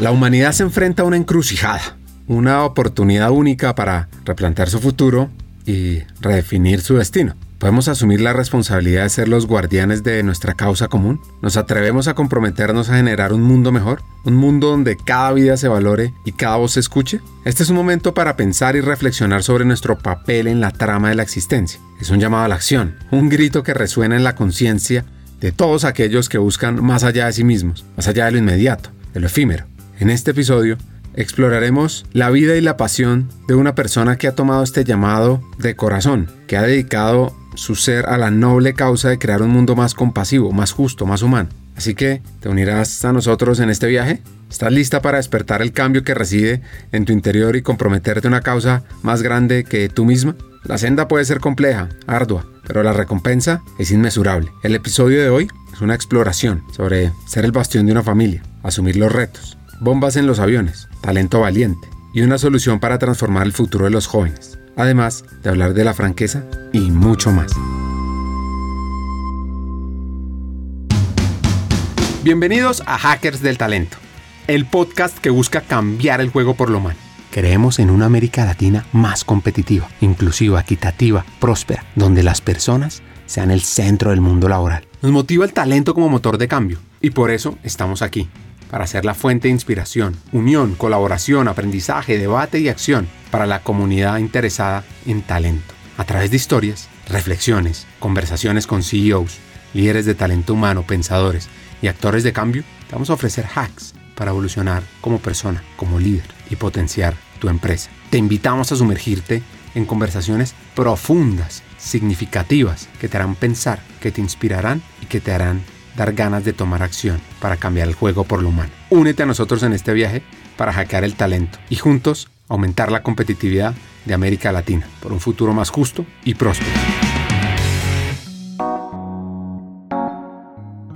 La humanidad se enfrenta a una encrucijada, una oportunidad única para replantear su futuro y redefinir su destino. ¿Podemos asumir la responsabilidad de ser los guardianes de nuestra causa común? ¿Nos atrevemos a comprometernos a generar un mundo mejor? ¿Un mundo donde cada vida se valore y cada voz se escuche? Este es un momento para pensar y reflexionar sobre nuestro papel en la trama de la existencia. Es un llamado a la acción, un grito que resuena en la conciencia de todos aquellos que buscan más allá de sí mismos, más allá de lo inmediato, de lo efímero. En este episodio exploraremos la vida y la pasión de una persona que ha tomado este llamado de corazón, que ha dedicado su ser a la noble causa de crear un mundo más compasivo, más justo, más humano. Así que, ¿te unirás a nosotros en este viaje? ¿Estás lista para despertar el cambio que reside en tu interior y comprometerte a una causa más grande que tú misma? La senda puede ser compleja, ardua, pero la recompensa es inmesurable. El episodio de hoy es una exploración sobre ser el bastión de una familia, asumir los retos, bombas en los aviones, talento valiente y una solución para transformar el futuro de los jóvenes, además de hablar de la franqueza y mucho más. Bienvenidos a Hackers del Talento, el podcast que busca cambiar el juego por lo humano. Creemos en una América Latina más competitiva, inclusiva, equitativa, próspera, donde las personas sean el centro del mundo laboral. Nos motiva el talento como motor de cambio y por eso estamos aquí para ser la fuente de inspiración, unión, colaboración, aprendizaje, debate y acción para la comunidad interesada en talento. A través de historias, reflexiones, conversaciones con CEOs, líderes de talento humano, pensadores y actores de cambio, te vamos a ofrecer hacks para evolucionar como persona, como líder y potenciar tu empresa. Te invitamos a sumergirte en conversaciones profundas, significativas, que te harán pensar, que te inspirarán y que te harán dar ganas de tomar acción para cambiar el juego por lo humano. Únete a nosotros en este viaje para hackear el talento y juntos aumentar la competitividad de América Latina por un futuro más justo y próspero.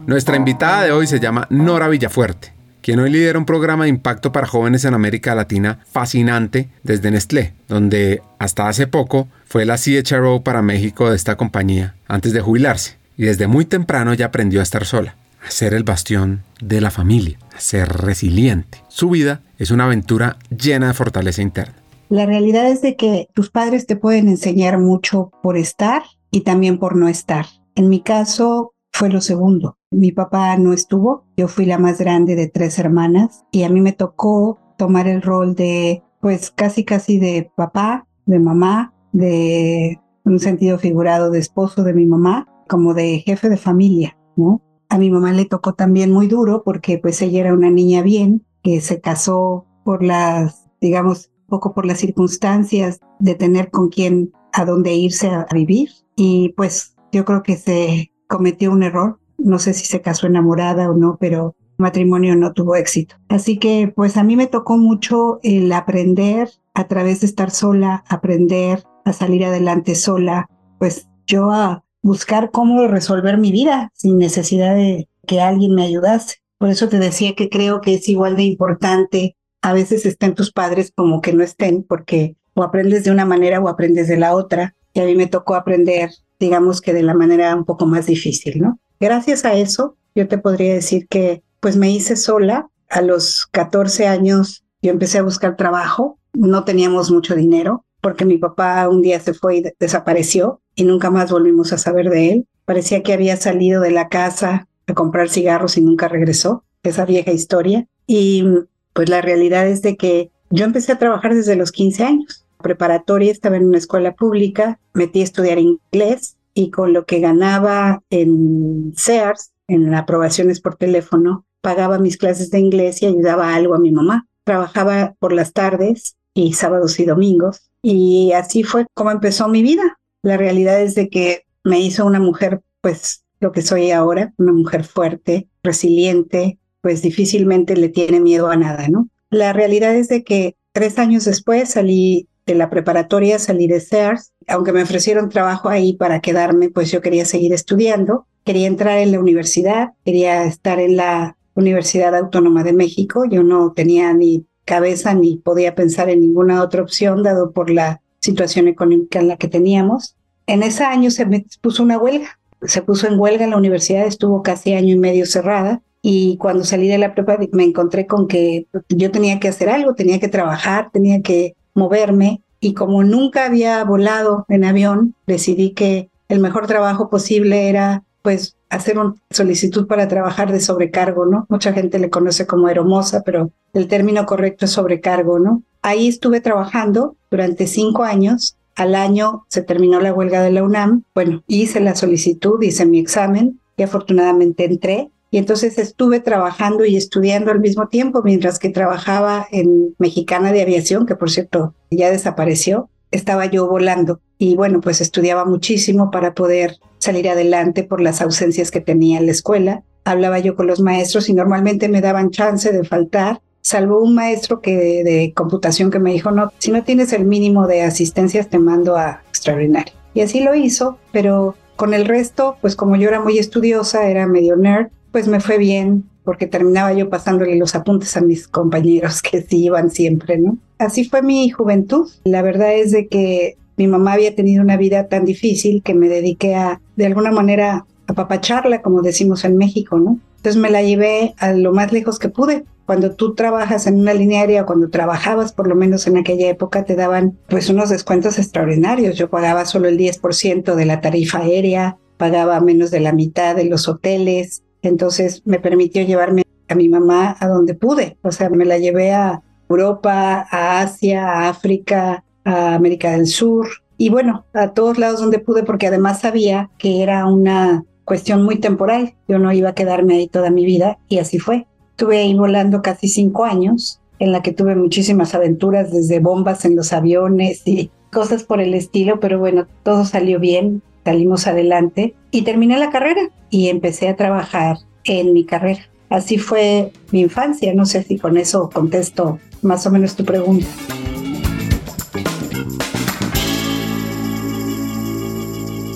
Nuestra invitada de hoy se llama Nora Villafuerte, quien hoy lidera un programa de impacto para jóvenes en América Latina fascinante desde Nestlé, donde hasta hace poco fue la CHRO para México de esta compañía antes de jubilarse y desde muy temprano ya aprendió a estar sola, a ser el bastión de la familia, a ser resiliente. Su vida es una aventura llena de fortaleza interna. La realidad es de que tus padres te pueden enseñar mucho por estar y también por no estar. En mi caso fue lo segundo. Mi papá no estuvo, yo fui la más grande de tres hermanas y a mí me tocó tomar el rol de, pues casi casi de papá, de mamá, de un sentido figurado de esposo de mi mamá como de jefe de familia, ¿no? A mi mamá le tocó también muy duro porque pues ella era una niña bien, que se casó por las, digamos, poco por las circunstancias de tener con quién a dónde irse a, vivir. Y pues yo creo que se cometió un error. No sé si se casó enamorada o no, pero matrimonio no tuvo éxito. Así que pues a mí me tocó mucho el aprender a través de estar sola, aprender a salir adelante sola. Pues yo a, buscar cómo resolver mi vida sin necesidad de que alguien me ayudase. Por eso te decía que creo que es igual de importante. A veces estén tus padres como que no estén, porque o aprendes de una manera o aprendes de la otra. Y a mí me tocó aprender, digamos que de la manera un poco más difícil, ¿no? Gracias a eso, yo te podría decir que pues me hice sola. A los 14 años yo empecé a buscar trabajo. No teníamos mucho dinero porque mi papá un día se fue y desapareció y nunca más volvimos a saber de él. Parecía que había salido de la casa a comprar cigarros y nunca regresó, esa vieja historia. Y pues la realidad es de que yo empecé a trabajar desde los 15 años. Preparatoria, estaba en una escuela pública, metí a estudiar inglés y con lo que ganaba en Sears, en aprobaciones por teléfono, pagaba mis clases de inglés y ayudaba algo a mi mamá. Trabajaba por las tardes y sábados y domingos y así fue como empezó mi vida. La realidad es de que me hizo una mujer, pues lo que soy ahora, una mujer fuerte, resiliente, pues difícilmente le tiene miedo a nada, ¿no? La realidad es de que tres años después salí de la preparatoria, salí de Sears, aunque me ofrecieron trabajo ahí para quedarme, pues yo quería seguir estudiando, quería entrar en la universidad, quería estar en la Universidad Autónoma de México, yo no tenía ni cabeza ni podía pensar en ninguna otra opción, dado por la situación económica en la que teníamos. En ese año se me puso una huelga, se puso en huelga la universidad, estuvo casi año y medio cerrada y cuando salí de la prepa me encontré con que yo tenía que hacer algo, tenía que trabajar, tenía que moverme y como nunca había volado en avión, decidí que el mejor trabajo posible era pues hacer una solicitud para trabajar de sobrecargo, ¿no? Mucha gente le conoce como hermosa, pero el término correcto es sobrecargo, ¿no? Ahí estuve trabajando durante cinco años. Al año se terminó la huelga de la UNAM. Bueno, hice la solicitud, hice mi examen y afortunadamente entré. Y entonces estuve trabajando y estudiando al mismo tiempo, mientras que trabajaba en Mexicana de Aviación, que por cierto ya desapareció, estaba yo volando. Y bueno, pues estudiaba muchísimo para poder salir adelante por las ausencias que tenía en la escuela. Hablaba yo con los maestros y normalmente me daban chance de faltar, salvo un maestro que de, computación que me dijo, no, si no tienes el mínimo de asistencias te mando a extraordinario. Y así lo hizo, pero con el resto, pues como yo era muy estudiosa, era medio nerd, pues me fue bien porque terminaba yo pasándole los apuntes a mis compañeros que sí iban siempre, ¿no? Así fue mi juventud. La verdad es de que mi mamá había tenido una vida tan difícil que me dediqué a, de alguna manera, a papacharla, como decimos en México, ¿no? Entonces me la llevé a lo más lejos que pude. Cuando tú trabajas en una línea aérea, cuando trabajabas, por lo menos en aquella época, te daban pues unos descuentos extraordinarios. Yo pagaba solo el 10% de la tarifa aérea, pagaba menos de la mitad de los hoteles, entonces me permitió llevarme a mi mamá a donde pude. O sea, me la llevé a Europa, a Asia, a África, a América del Sur y bueno, a todos lados donde pude porque además sabía que era una cuestión muy temporal. Yo no iba a quedarme ahí toda mi vida y así fue. Estuve ahí volando casi cinco años en la que tuve muchísimas aventuras desde bombas en los aviones y cosas por el estilo, pero bueno, todo salió bien salimos adelante y terminé la carrera y empecé a trabajar en mi carrera. Así fue mi infancia, no sé si con eso contesto más o menos tu pregunta.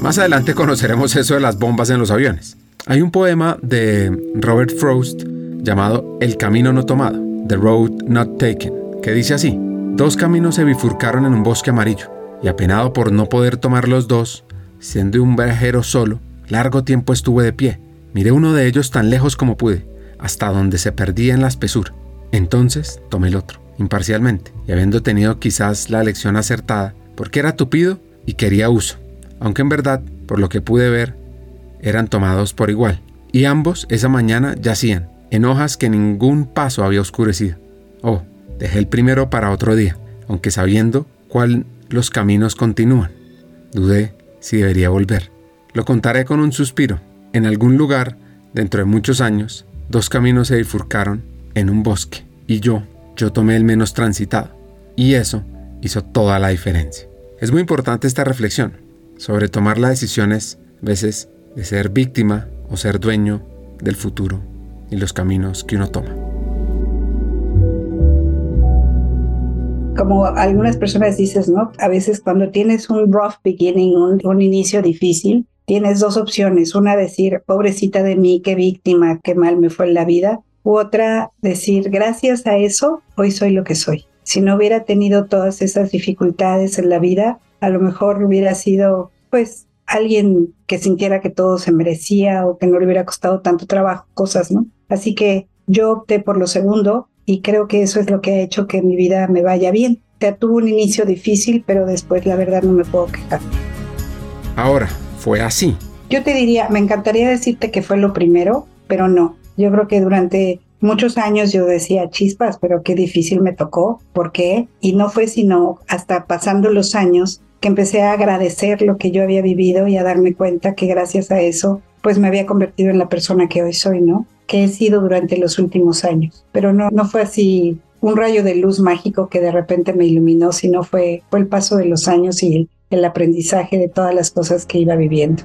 Más adelante conoceremos eso de las bombas en los aviones. Hay un poema de Robert Frost llamado El camino no tomado, The Road Not Taken, que dice así, dos caminos se bifurcaron en un bosque amarillo, y apenado por no poder tomar los dos, Siendo un viajero solo, largo tiempo estuve de pie. Miré uno de ellos tan lejos como pude, hasta donde se perdía en la espesura. Entonces tomé el otro, imparcialmente, y habiendo tenido quizás la lección acertada, porque era tupido y quería uso, aunque en verdad, por lo que pude ver, eran tomados por igual, y ambos esa mañana yacían, en hojas que ningún paso había oscurecido. Oh, dejé el primero para otro día, aunque sabiendo cuál los caminos continúan. Dudé si debería volver. Lo contaré con un suspiro. En algún lugar, dentro de muchos años, dos caminos se bifurcaron en un bosque y yo, yo tomé el menos transitado. Y eso hizo toda la diferencia. Es muy importante esta reflexión sobre tomar las decisiones, veces, de ser víctima o ser dueño del futuro y los caminos que uno toma. como algunas personas dices, ¿no? A veces cuando tienes un rough beginning, un, inicio difícil, tienes dos opciones. Una, decir, pobrecita de mí, qué víctima, qué mal me fue en la vida. U otra, decir, gracias a eso, hoy soy lo que soy. Si no hubiera tenido todas esas dificultades en la vida, a lo mejor hubiera sido, pues, alguien que sintiera que todo se merecía o que no le hubiera costado tanto trabajo, cosas, ¿no? Así que yo opté por lo segundo, y creo que eso es lo que ha hecho que mi vida me vaya bien. Ya tuvo un inicio difícil, pero después la verdad no me puedo quejar. Ahora, fue así. Yo te diría, me encantaría decirte que fue lo primero, pero no. Yo creo que durante muchos años yo decía chispas, pero qué difícil me tocó. ¿Por qué? Y no fue sino hasta pasando los años que empecé a agradecer lo que yo había vivido y a darme cuenta que gracias a eso, pues me había convertido en la persona que hoy soy, ¿no? Que he sido durante los últimos años. Pero no, no fue así un rayo de luz mágico que de repente me iluminó, sino fue, fue el paso de los años y el, el aprendizaje de todas las cosas que iba viviendo.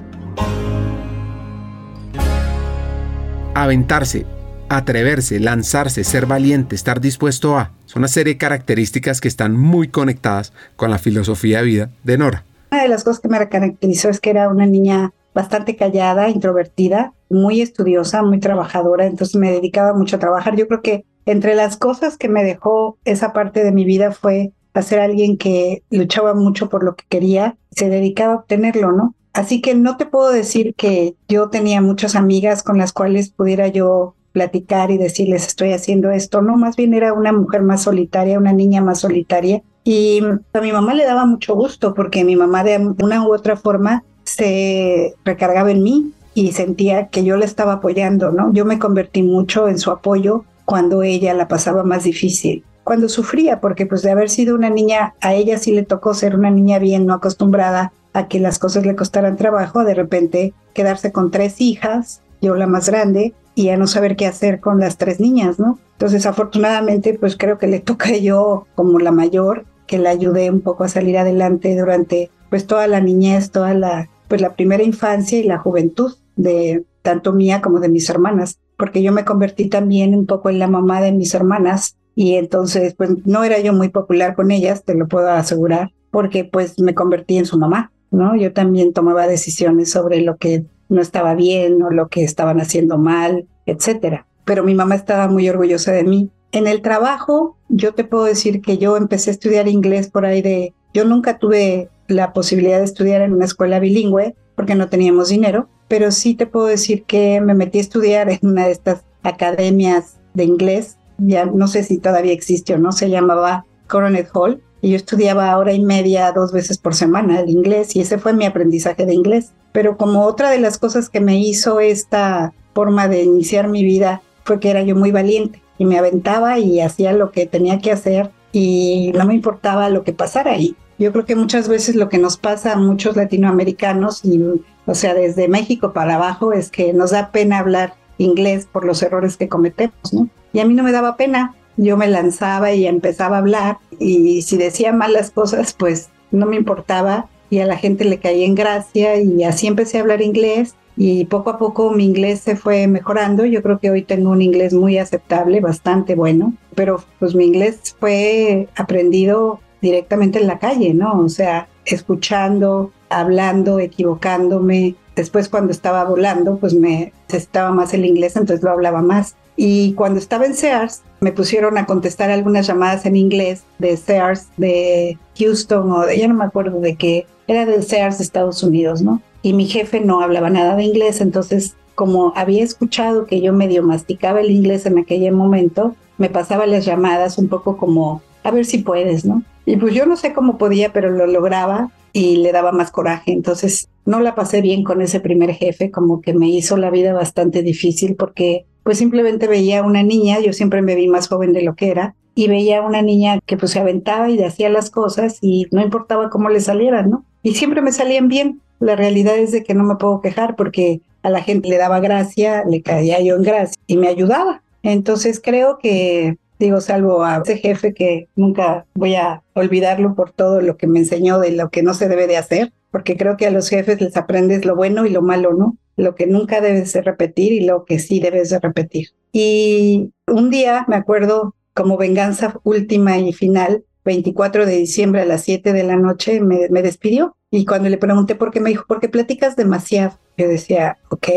Aventarse, atreverse, lanzarse, ser valiente, estar dispuesto a, son una serie de características que están muy conectadas con la filosofía de vida de Nora. Una de las cosas que me caracterizó es que era una niña bastante callada, introvertida, muy estudiosa, muy trabajadora, entonces me dedicaba mucho a trabajar. Yo creo que entre las cosas que me dejó esa parte de mi vida fue ser alguien que luchaba mucho por lo que quería, se dedicaba a obtenerlo, ¿no? Así que no te puedo decir que yo tenía muchas amigas con las cuales pudiera yo platicar y decirles estoy haciendo esto, no, más bien era una mujer más solitaria, una niña más solitaria. Y a mi mamá le daba mucho gusto porque mi mamá de una u otra forma se recargaba en mí y sentía que yo le estaba apoyando, ¿no? Yo me convertí mucho en su apoyo cuando ella la pasaba más difícil, cuando sufría, porque pues de haber sido una niña, a ella sí le tocó ser una niña bien, no acostumbrada a que las cosas le costaran trabajo, de repente quedarse con tres hijas, yo la más grande, y a no saber qué hacer con las tres niñas, ¿no? Entonces, afortunadamente, pues creo que le toca yo como la mayor, que la ayudé un poco a salir adelante durante pues toda la niñez, toda la pues la primera infancia y la juventud de tanto mía como de mis hermanas, porque yo me convertí también un poco en la mamá de mis hermanas y entonces pues no era yo muy popular con ellas, te lo puedo asegurar, porque pues me convertí en su mamá, ¿no? Yo también tomaba decisiones sobre lo que no estaba bien o lo que estaban haciendo mal, etcétera. Pero mi mamá estaba muy orgullosa de mí. En el trabajo, yo te puedo decir que yo empecé a estudiar inglés por ahí de, yo nunca tuve la posibilidad de estudiar en una escuela bilingüe porque no teníamos dinero, pero sí te puedo decir que me metí a estudiar en una de estas academias de inglés, ya no sé si todavía existe o no, se llamaba Coronet Hall, y yo estudiaba hora y media, dos veces por semana el inglés, y ese fue mi aprendizaje de inglés. Pero como otra de las cosas que me hizo esta forma de iniciar mi vida fue que era yo muy valiente y me aventaba y hacía lo que tenía que hacer y no me importaba lo que pasara ahí. Yo creo que muchas veces lo que nos pasa a muchos latinoamericanos, y, o sea, desde México para abajo, es que nos da pena hablar inglés por los errores que cometemos, ¿no? Y a mí no me daba pena, yo me lanzaba y empezaba a hablar y si decía malas cosas, pues no me importaba y a la gente le caía en gracia y así empecé a hablar inglés y poco a poco mi inglés se fue mejorando. Yo creo que hoy tengo un inglés muy aceptable, bastante bueno, pero pues mi inglés fue aprendido directamente en la calle, ¿no? O sea, escuchando, hablando, equivocándome. Después cuando estaba volando, pues me necesitaba más el inglés, entonces lo hablaba más. Y cuando estaba en Sears, me pusieron a contestar algunas llamadas en inglés de Sears de Houston o de, ya no me acuerdo de qué, era de Sears Estados Unidos, ¿no? Y mi jefe no hablaba nada de inglés, entonces como había escuchado que yo medio masticaba el inglés en aquel momento, me pasaba las llamadas un poco como, a ver si puedes, ¿no? Y pues yo no sé cómo podía, pero lo lograba y le daba más coraje. Entonces no la pasé bien con ese primer jefe, como que me hizo la vida bastante difícil porque pues simplemente veía una niña, yo siempre me vi más joven de lo que era, y veía una niña que pues se aventaba y hacía las cosas y no importaba cómo le salieran, ¿no? Y siempre me salían bien. La realidad es de que no me puedo quejar porque a la gente le daba gracia, le caía yo en gracia y me ayudaba. Entonces creo que digo, salvo a ese jefe que nunca voy a olvidarlo por todo lo que me enseñó de lo que no se debe de hacer, porque creo que a los jefes les aprendes lo bueno y lo malo, ¿no? Lo que nunca debes de repetir y lo que sí debes de repetir. Y un día, me acuerdo, como venganza última y final, 24 de diciembre a las 7 de la noche, me, me despidió. Y cuando le pregunté por qué, me dijo, porque platicas demasiado. Yo decía, ok.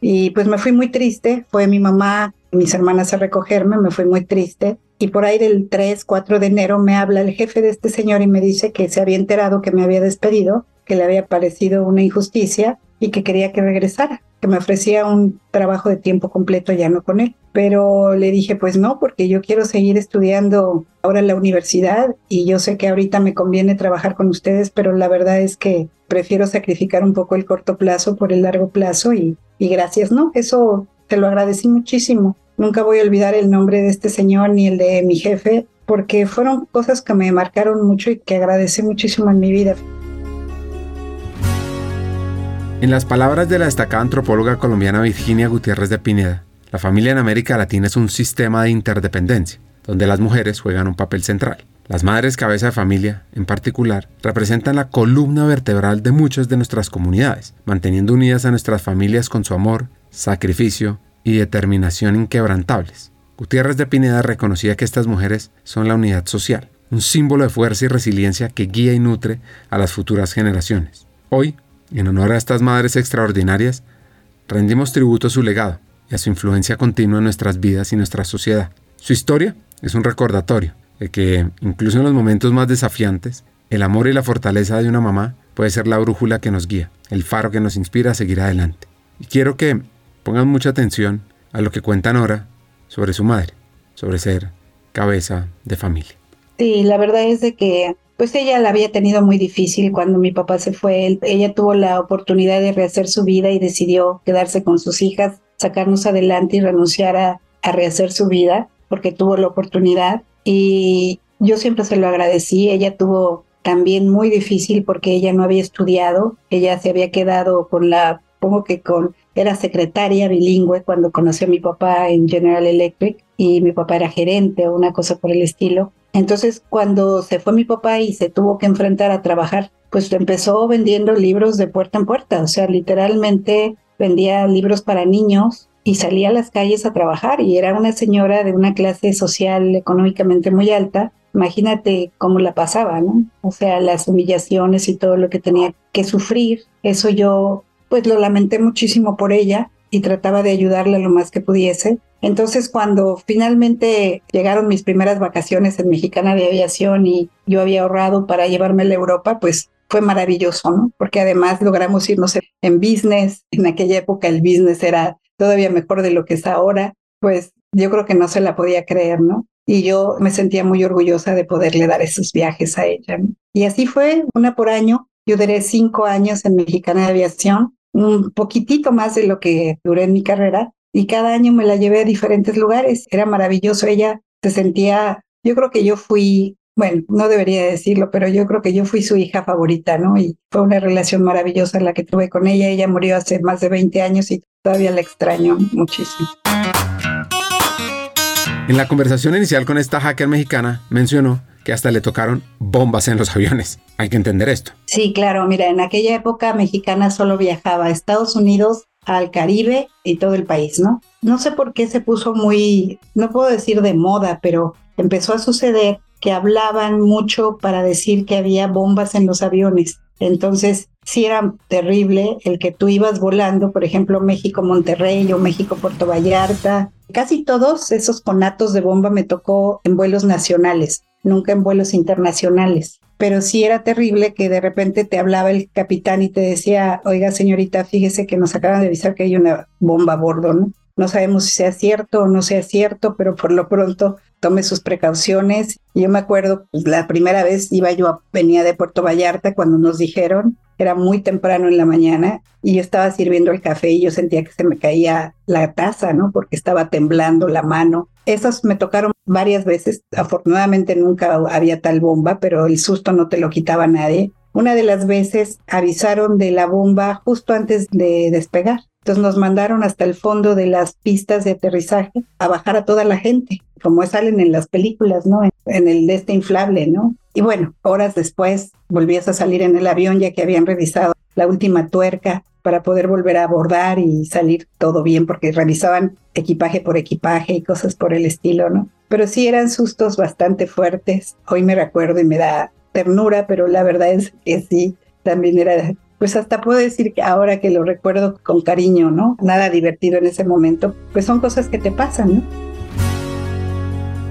Y pues me fui muy triste. Fue mi mamá mis hermanas a recogerme, me fui muy triste. Y por ahí del 3, 4 de enero me habla el jefe de este señor y me dice que se había enterado que me había despedido, que le había parecido una injusticia y que quería que regresara, que me ofrecía un trabajo de tiempo completo ya no con él. Pero le dije, pues no, porque yo quiero seguir estudiando ahora en la universidad y yo sé que ahorita me conviene trabajar con ustedes, pero la verdad es que prefiero sacrificar un poco el corto plazo por el largo plazo y, gracias, ¿no? Eso te lo agradecí muchísimo. Nunca voy a olvidar el nombre de este señor ni el de mi jefe, porque fueron cosas que me marcaron mucho y que agradecí muchísimo en mi vida. En las palabras de la destacada antropóloga colombiana Virginia Gutiérrez de Pineda, la familia en América Latina es un sistema de interdependencia, donde las mujeres juegan un papel central. Las madres cabeza de familia, en particular, representan la columna vertebral de muchas de nuestras comunidades, manteniendo unidas a nuestras familias con su amor, sacrificio y determinación inquebrantables. Gutiérrez de Pineda reconocía que estas mujeres son la unidad social, un símbolo de fuerza y resiliencia que guía y nutre a las futuras generaciones. Hoy, en honor a estas madres extraordinarias, rendimos tributo a su legado y a su influencia continua en nuestras vidas y nuestra sociedad. Su historia es un recordatorio de que, incluso en los momentos más desafiantes, el amor y la fortaleza de una mamá puede ser la brújula que nos guía, el faro que nos inspira a seguir adelante. Y quiero que pongan mucha atención a lo que cuenta Nora sobre su madre, sobre ser cabeza de familia. Sí, la verdad es de que pues ella la había tenido muy difícil cuando mi papá se fue. Ella tuvo la oportunidad de rehacer su vida y decidió quedarse con sus hijas, sacarnos adelante y renunciar a, a rehacer su vida porque tuvo la oportunidad. Y yo siempre se lo agradecí. Ella tuvo también muy difícil porque ella no había estudiado. Ella se había quedado con la, pongo que con, era secretaria bilingüe cuando conoció a mi papá en General Electric y mi papá era gerente o una cosa por el estilo. Entonces, cuando se fue mi papá y se tuvo que enfrentar a trabajar, pues empezó vendiendo libros de puerta en puerta, o sea, literalmente vendía libros para niños y salía a las calles a trabajar y era una señora de una clase social económicamente muy alta. Imagínate cómo la pasaba, ¿no? O sea, las humillaciones y todo lo que tenía que sufrir. Eso yo, pues lo lamenté muchísimo por ella y trataba de ayudarle lo más que pudiese. Entonces, cuando finalmente llegaron mis primeras vacaciones en Mexicana de Aviación y yo había ahorrado para llevarme a Europa, pues fue maravilloso, ¿no? Porque además logramos irnos en business. En aquella época el business era todavía mejor de lo que es ahora. Pues yo creo que no se la podía creer, ¿no? Y yo me sentía muy orgullosa de poderle dar esos viajes a ella. Y así fue, una por año. Yo duré cinco años en Mexicana de Aviación, un poquitito más de lo que duré en mi carrera, y cada año me la llevé a diferentes lugares. Era maravilloso. Ella se sentía, yo creo que yo fui, bueno, no debería decirlo, pero yo creo que yo fui su hija favorita, ¿no? Y fue una relación maravillosa la que tuve con ella. Ella murió hace más de 20 años y todavía la extraño muchísimo. En la conversación inicial con esta hacker mexicana mencionó que hasta le tocaron bombas en los aviones. Hay que entender esto. Sí, claro, mira, en aquella época mexicana solo viajaba a Estados Unidos, al Caribe y todo el país, ¿no? No sé por qué se puso muy, no puedo decir de moda, pero empezó a suceder que hablaban mucho para decir que había bombas en los aviones. Entonces, sí era terrible el que tú ibas volando, por ejemplo, México-Monterrey o México-Puerto Vallarta. Casi todos esos conatos de bomba me tocó en vuelos nacionales, nunca en vuelos internacionales pero sí era terrible que de repente te hablaba el capitán y te decía, oiga señorita, fíjese que nos acaban de avisar que hay una bomba a bordo, ¿no? No sabemos si sea cierto o no sea cierto, pero por lo pronto tome sus precauciones. Yo me acuerdo, pues, la primera vez iba yo, venía de Puerto Vallarta cuando nos dijeron, era muy temprano en la mañana y yo estaba sirviendo el café y yo sentía que se me caía la taza, ¿no? Porque estaba temblando la mano. Esos me tocaron varias veces. Afortunadamente nunca había tal bomba, pero el susto no te lo quitaba nadie. Una de las veces avisaron de la bomba justo antes de despegar. Entonces nos mandaron hasta el fondo de las pistas de aterrizaje a bajar a toda la gente, como salen en las películas, ¿no? En el de este inflable, ¿no? Y bueno, horas después volvías a salir en el avión ya que habían revisado la última tuerca para poder volver a abordar y salir todo bien, porque revisaban equipaje por equipaje y cosas por el estilo, ¿no? Pero sí eran sustos bastante fuertes. Hoy me recuerdo y me da ternura, pero la verdad es que sí, también era, pues hasta puedo decir que ahora que lo recuerdo con cariño, ¿no? Nada divertido en ese momento, pues son cosas que te pasan, ¿no?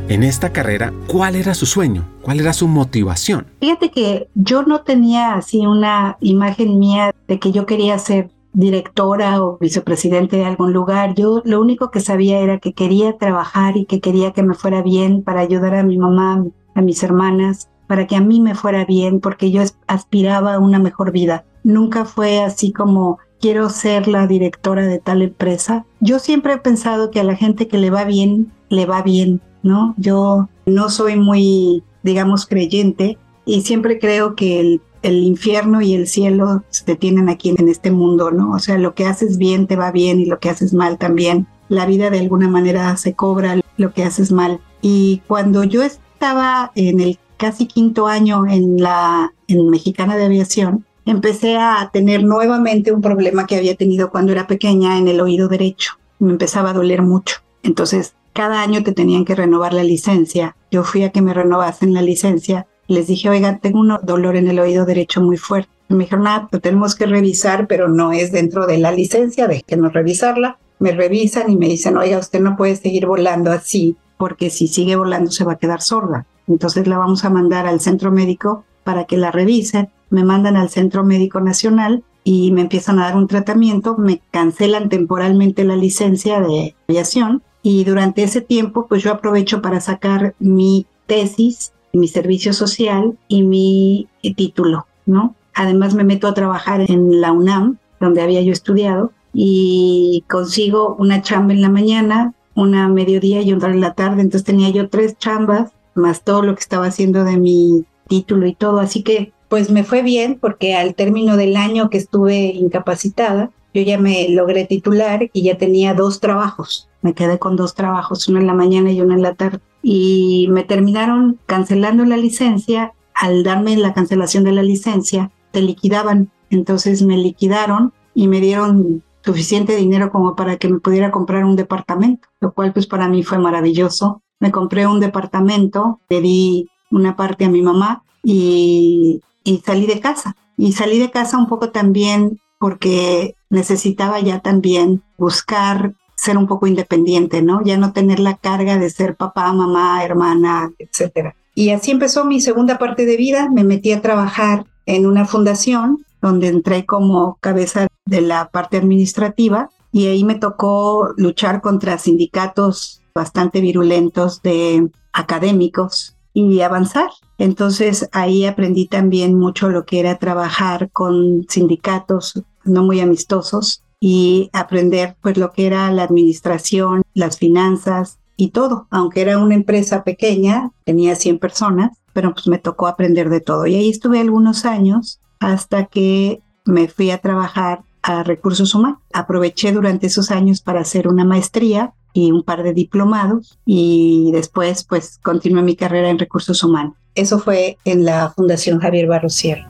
En esta carrera, ¿cuál era su sueño? ¿Cuál era su motivación? Fíjate que yo no tenía así una imagen mía de que yo quería ser directora o vicepresidente de algún lugar. Yo lo único que sabía era que quería trabajar y que quería que me fuera bien para ayudar a mi mamá, a mis hermanas, para que a mí me fuera bien, porque yo aspiraba a una mejor vida. Nunca fue así como quiero ser la directora de tal empresa. Yo siempre he pensado que a la gente que le va bien, le va bien ¿no? Yo no soy muy, digamos, creyente y siempre creo que el, infierno y el cielo se tienen aquí en este mundo, ¿no? O sea, lo que haces bien te va bien y lo que haces mal también. La vida de alguna manera se cobra lo que haces mal. Y cuando yo estaba en el casi quinto año en la en Mexicana de Aviación, empecé a tener nuevamente un problema que había tenido cuando era pequeña en el oído derecho. Me empezaba a doler mucho. Entonces cada año te tenían que renovar la licencia. Yo fui a que me renovasen la licencia. Les dije, oiga, tengo un dolor en el oído derecho muy fuerte. Me dijeron, ah, lo tenemos que revisar, pero no es dentro de la licencia, déjenos revisarla. Me revisan y me dicen, oiga, usted no puede seguir volando así, porque si sigue volando se va a quedar sorda. Entonces la vamos a mandar al centro médico para que la revisen. Me mandan al Centro Médico Nacional y me empiezan a dar un tratamiento, me cancelan temporalmente la licencia de aviación y durante ese tiempo pues yo aprovecho para sacar mi tesis, mi servicio social y mi título, ¿no? Además me meto a trabajar en la UNAM, donde había yo estudiado, y consigo una chamba en la mañana, una mediodía y otra en la tarde. Entonces tenía yo tres chambas, más todo lo que estaba haciendo de mi título y todo. Así que pues me fue bien porque al término del año que estuve incapacitada, yo ya me logré titular y ya tenía dos trabajos. Me quedé con dos trabajos, uno en la mañana y uno en la tarde. Y me terminaron cancelando la licencia. Al darme la cancelación de la licencia, te liquidaban. Entonces me liquidaron y me dieron suficiente dinero como para que me pudiera comprar un departamento, lo cual pues para mí fue maravilloso. Me compré un departamento, le di una parte a mi mamá y, y salí de casa. Y salí de casa un poco también porque necesitaba ya también buscar ser un poco independiente, ¿no? Ya no tener la carga de ser papá, mamá, hermana, etcétera. Y así empezó mi segunda parte de vida. Me metí a trabajar en una fundación donde entré como cabeza de la parte administrativa y ahí me tocó luchar contra sindicatos bastante virulentos de académicos y avanzar. Entonces ahí aprendí también mucho lo que era trabajar con sindicatos no muy amistosos y aprender pues lo que era la administración, las finanzas y todo. Aunque era una empresa pequeña, tenía 100 personas, pero pues me tocó aprender de todo. Y ahí estuve algunos años hasta que me fui a trabajar a recursos humanos. Aproveché durante esos años para hacer una maestría y un par de diplomados y después pues continué mi carrera en recursos humanos. Eso fue en la Fundación Javier Barrosier.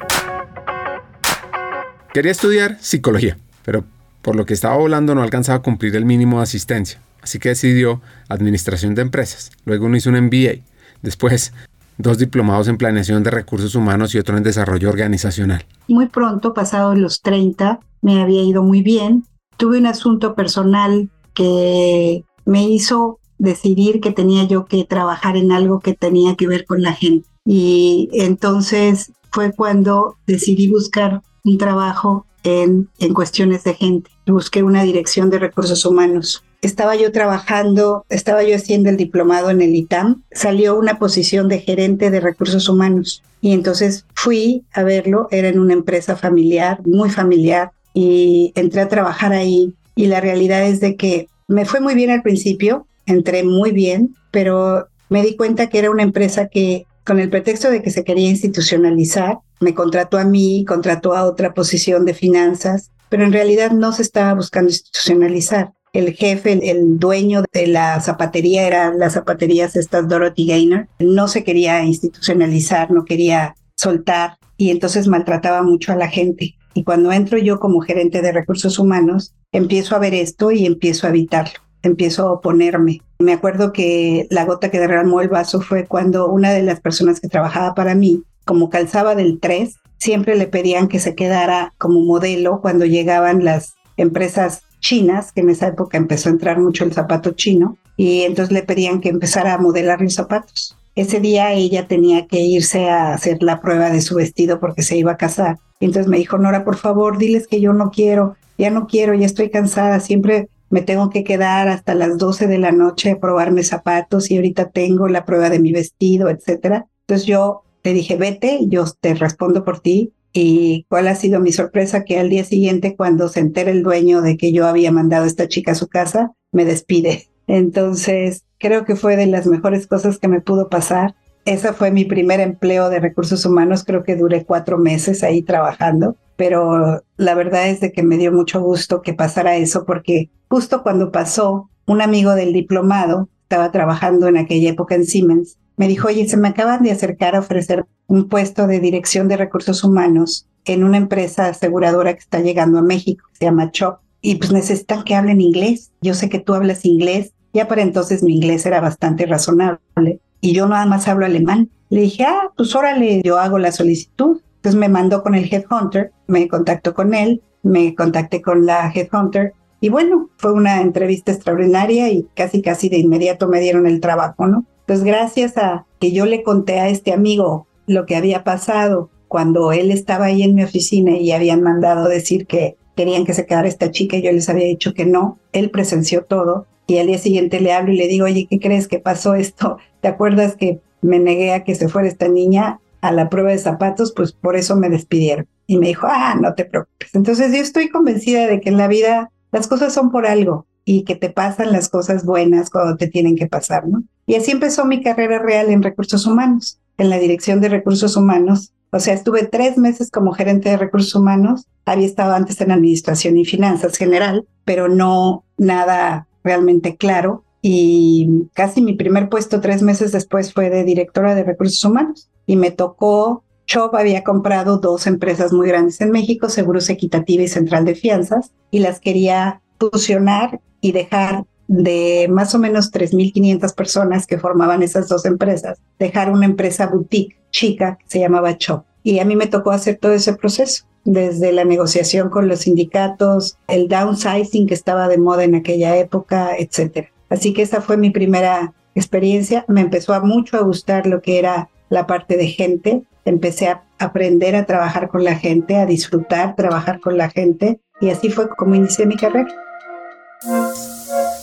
Quería estudiar psicología, pero por lo que estaba volando no alcanzaba a cumplir el mínimo de asistencia, así que decidió administración de empresas. Luego uno hizo un MBA. Después dos diplomados en planeación de recursos humanos y otro en desarrollo organizacional. Muy pronto, pasados los 30, me había ido muy bien. Tuve un asunto personal que me hizo decidir que tenía yo que trabajar en algo que tenía que ver con la gente. Y entonces fue cuando decidí buscar un trabajo en, en cuestiones de gente. Busqué una dirección de recursos humanos. Estaba yo trabajando, estaba yo haciendo el diplomado en el ITAM, salió una posición de gerente de recursos humanos. Y entonces fui a verlo, era en una empresa familiar, muy familiar, y entré a trabajar ahí. Y la realidad es de que me fue muy bien al principio, entré muy bien, pero me di cuenta que era una empresa que con el pretexto de que se quería institucionalizar, me contrató a mí, contrató a otra posición de finanzas, pero en realidad no se estaba buscando institucionalizar el jefe, el, dueño de la zapatería, eran las zapaterías estas Dorothy Gaynor, no se quería institucionalizar, no quería soltar y entonces maltrataba mucho a la gente. Y cuando entro yo como gerente de recursos humanos, empiezo a ver esto y empiezo a evitarlo, empiezo a oponerme. Me acuerdo que la gota que derramó el vaso fue cuando una de las personas que trabajaba para mí, como calzaba del 3, siempre le pedían que se quedara como modelo cuando llegaban las empresas chinas, que en esa época empezó a entrar mucho el zapato chino, y entonces le pedían que empezara a modelar los zapatos. Ese día ella tenía que irse a hacer la prueba de su vestido porque se iba a casar. Entonces me dijo, Nora, por favor, diles que yo no quiero, ya no quiero, ya estoy cansada, siempre me tengo que quedar hasta las 12 de la noche a probarme zapatos y ahorita tengo la prueba de mi vestido, etcétera. Entonces yo le dije, vete, yo te respondo por ti y cuál ha sido mi sorpresa que al día siguiente, cuando se entera el dueño de que yo había mandado a esta chica a su casa, me despide. Entonces, creo que fue de las mejores cosas que me pudo pasar. Ese fue mi primer empleo de recursos humanos, creo que duré cuatro meses ahí trabajando, pero la verdad es de que me dio mucho gusto que pasara eso porque justo cuando pasó, un amigo del diplomado estaba trabajando en aquella época en Siemens me dijo, oye, se me acaban de acercar a ofrecer un puesto de dirección de recursos humanos en una empresa aseguradora que está llegando a México, se llama CHOP, y pues necesitan que hablen inglés. Yo sé que tú hablas inglés, ya para entonces mi inglés era bastante razonable y yo nada más hablo alemán. Le dije, ah, pues órale, yo hago la solicitud. Entonces me mandó con el headhunter, me contactó con él, me contacté con la headhunter y bueno, fue una entrevista extraordinaria y casi casi de inmediato me dieron el trabajo, ¿no? Pues gracias a que yo le conté a este amigo lo que había pasado cuando él estaba ahí en mi oficina y habían mandado decir que querían que se quedara esta chica y yo les había dicho que no, él presenció todo y al día siguiente le hablo y le digo, oye, ¿qué crees que pasó esto? ¿Te acuerdas que me negué a que se fuera esta niña a la prueba de zapatos? Pues por eso me despidieron. Y me dijo, ah, no te preocupes. Entonces yo estoy convencida de que en la vida las cosas son por algo y que te pasan las cosas buenas cuando te tienen que pasar, ¿no? Y así empezó mi carrera real en recursos humanos, en la dirección de recursos humanos. O sea, estuve tres meses como gerente de recursos humanos. Había estado antes en administración y finanzas general, pero no nada realmente claro. Y casi mi primer puesto tres meses después fue de directora de recursos humanos. Y me tocó, Chop había comprado dos empresas muy grandes en México, Seguros Equitativa y Central de Fianzas, y las quería fusionar y dejar de más o menos 3.500 personas que formaban esas dos empresas, dejar una empresa boutique chica que se llamaba Chop. Y a mí me tocó hacer todo ese proceso, desde la negociación con los sindicatos, el downsizing que estaba de moda en aquella época, etc. Así que esa fue mi primera experiencia. Me empezó a mucho a gustar lo que era la parte de gente. Empecé a aprender a trabajar con la gente, a disfrutar trabajar con la gente. Y así fue como inicié mi carrera.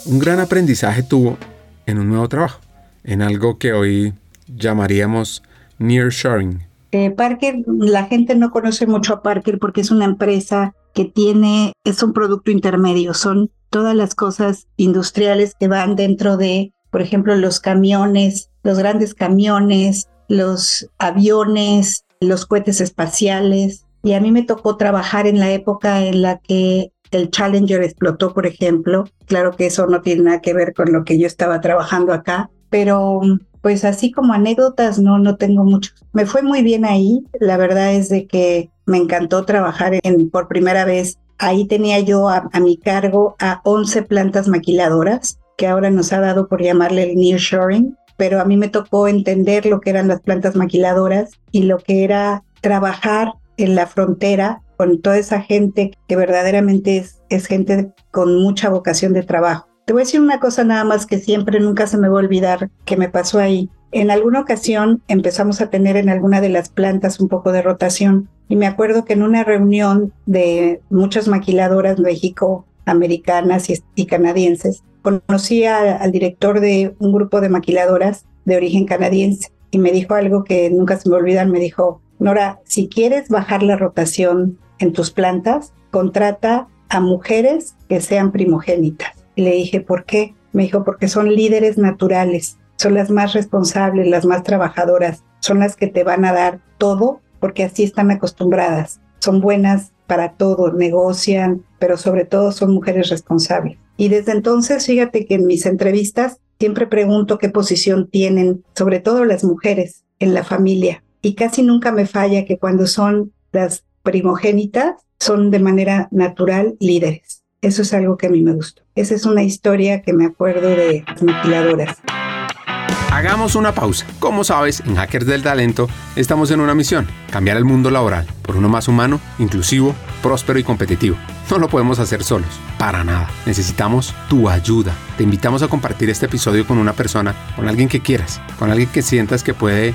Un gran aprendizaje tuvo en un nuevo trabajo, en algo que hoy llamaríamos nearshoring. Eh, Parker, la gente no conoce mucho a Parker porque es una empresa que tiene, es un producto intermedio, son todas las cosas industriales que van dentro de, por ejemplo, los camiones, los grandes camiones, los aviones, los cohetes espaciales. Y a mí me tocó trabajar en la época en la que el Challenger explotó, por ejemplo. Claro que eso no tiene nada que ver con lo que yo estaba trabajando acá, pero pues así como anécdotas no, no tengo mucho. Me fue muy bien ahí. La verdad es de que me encantó trabajar en, por primera vez. Ahí tenía yo a, mi cargo a 11 plantas maquiladoras, que ahora nos ha dado por llamarle el nearshoring, pero a mí me tocó entender lo que eran las plantas maquiladoras y lo que era trabajar en la frontera con toda esa gente que verdaderamente es gente con mucha vocación de trabajo. Te voy a decir una cosa nada más que siempre, nunca se me va a olvidar que me pasó ahí. En alguna ocasión empezamos a tener en alguna de las plantas un poco de rotación y me acuerdo que en una reunión de muchas maquiladoras México, americanas y, canadienses, conocí al director de un grupo de maquiladoras de origen canadiense y me dijo algo que nunca se me olvida, me dijo, Nora, si quieres bajar la rotación en tus plantas, contrata a mujeres que sean primogénitas. Y le dije, ¿por qué? Me dijo, porque son líderes naturales, son las más responsables, las más trabajadoras, son las que te van a dar todo porque así están acostumbradas. Son buenas para todo, negocian, pero sobre todo son mujeres responsables. Y desde entonces, fíjate que en mis entrevistas siempre pregunto qué posición tienen, sobre todo las mujeres, en la familia. Y casi nunca me falla que cuando son las primogénitas son de manera natural líderes. Eso es algo que a mí me gustó. Esa es una historia que me acuerdo de las. Hagamos una pausa. Como sabes, en Hackers del Talento estamos en una misión, cambiar el mundo laboral por uno más humano, inclusivo, próspero y competitivo. No lo podemos hacer solos, para nada. Necesitamos tu ayuda. Te invitamos a compartir este episodio con una persona, con alguien que quieras, con alguien que sientas que puede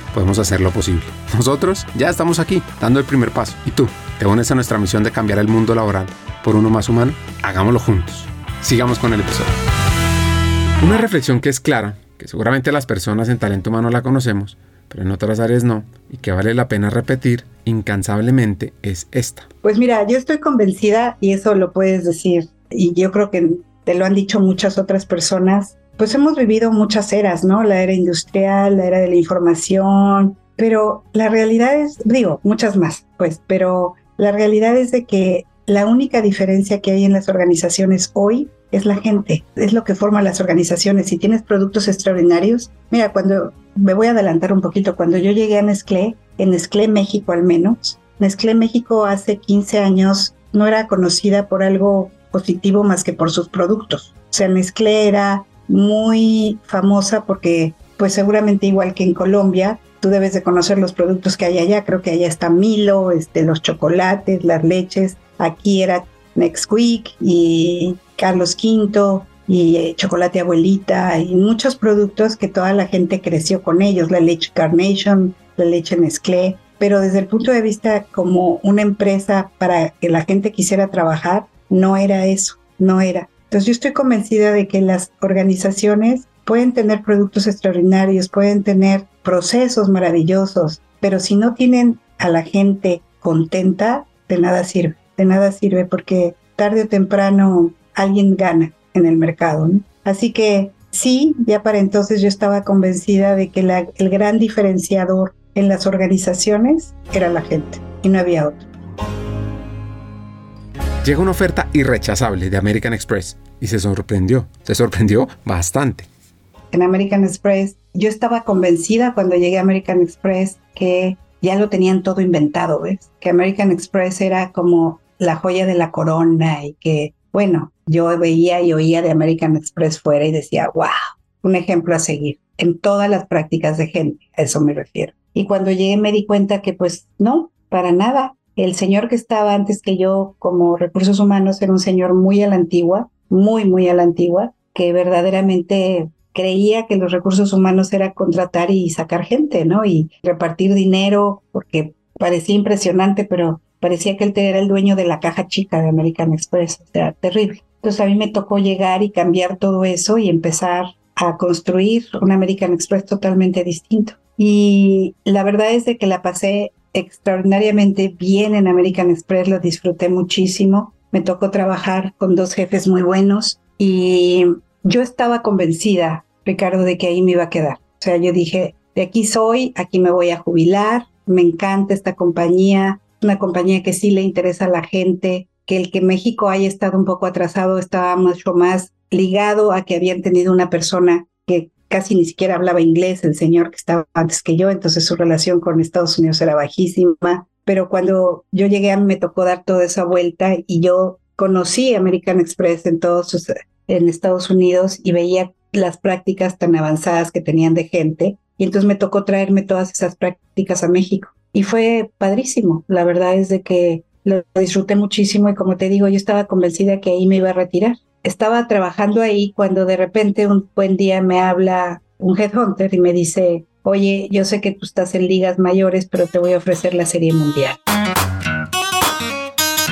podemos hacer lo posible. Nosotros ya estamos aquí, dando el primer paso. ¿Y tú? ¿Te unes a nuestra misión de cambiar el mundo laboral por uno más humano? Hagámoslo juntos. Sigamos con el episodio. Una reflexión que es clara, que seguramente las personas en talento humano la conocemos, pero en otras áreas no, y que vale la pena repetir incansablemente, es esta. Pues mira, yo estoy convencida, y eso lo puedes decir, y yo creo que te lo han dicho muchas otras personas, pues hemos vivido muchas eras, ¿no? La era industrial, la era de la información, pero la realidad es, digo, muchas más, pues, pero la realidad es de que la única diferencia que hay en las organizaciones hoy es la gente, es lo que forma las organizaciones. Si tienes productos extraordinarios, mira, cuando me voy a adelantar un poquito, cuando yo llegué a Nestlé, en Nestlé México al menos, Nestlé México hace 15 años no era conocida por algo positivo más que por sus productos. O sea, Nestlé era muy famosa porque, pues seguramente igual que en Colombia, tú debes de conocer los productos que hay allá. Creo que allá está Milo, este, los chocolates, las leches. Aquí era Nextweek y Carlos V y eh, chocolate abuelita y muchos productos que toda la gente creció con ellos, la leche Carnation, la leche Nestlé, pero desde el punto de vista como una empresa para que la gente quisiera trabajar, no era eso, no era. Entonces yo estoy convencida de que las organizaciones pueden tener productos extraordinarios, pueden tener procesos maravillosos, pero si no tienen a la gente contenta, de nada sirve, de nada sirve porque tarde o temprano alguien gana en el mercado. Así que sí, ya para entonces yo estaba convencida de que el gran diferenciador en las organizaciones era la gente y no había otro. Llega una oferta irrechazable de American Express y se sorprendió, se sorprendió bastante. En American Express, yo estaba convencida cuando llegué a American Express que ya lo tenían todo inventado, ¿ves? Que American Express era como la joya de la corona y que, bueno, yo veía y oía de American Express fuera y decía, wow, un ejemplo a seguir en todas las prácticas de gente, a eso me refiero. Y cuando llegué me di cuenta que pues no, para nada. El señor que estaba antes que yo como recursos humanos era un señor muy a la antigua, muy, muy a la antigua, que verdaderamente creía que los recursos humanos era contratar y sacar gente, ¿no? Y repartir dinero, porque parecía impresionante, pero parecía que él era el dueño de la caja chica de American Express, sea, terrible. Entonces a mí me tocó llegar y cambiar todo eso y empezar a construir un American Express totalmente distinto. Y la verdad es de que la pasé extraordinariamente bien en American Express, lo disfruté muchísimo. Me tocó trabajar con dos jefes muy buenos y yo estaba convencida, Ricardo, de que ahí me iba a quedar. O sea, yo dije, de aquí soy, aquí me voy a jubilar, me encanta esta compañía, una compañía que sí le interesa a la gente, que el que México haya estado un poco atrasado estaba mucho más ligado a que habían tenido una persona que casi ni siquiera hablaba inglés, el señor que estaba antes que yo, entonces su relación con Estados Unidos era bajísima. Pero cuando yo llegué, a mí me tocó dar toda esa vuelta y yo conocí American Express en todos sus, en Estados Unidos y veía las prácticas tan avanzadas que tenían de gente. Y entonces me tocó traerme todas esas prácticas a México. Y fue padrísimo. La verdad es de que lo disfruté muchísimo y como te digo, yo estaba convencida que ahí me iba a retirar estaba trabajando ahí cuando de repente un buen día me habla un headhunter y me dice, oye, yo sé que tú estás en ligas mayores, pero te voy a ofrecer la serie mundial.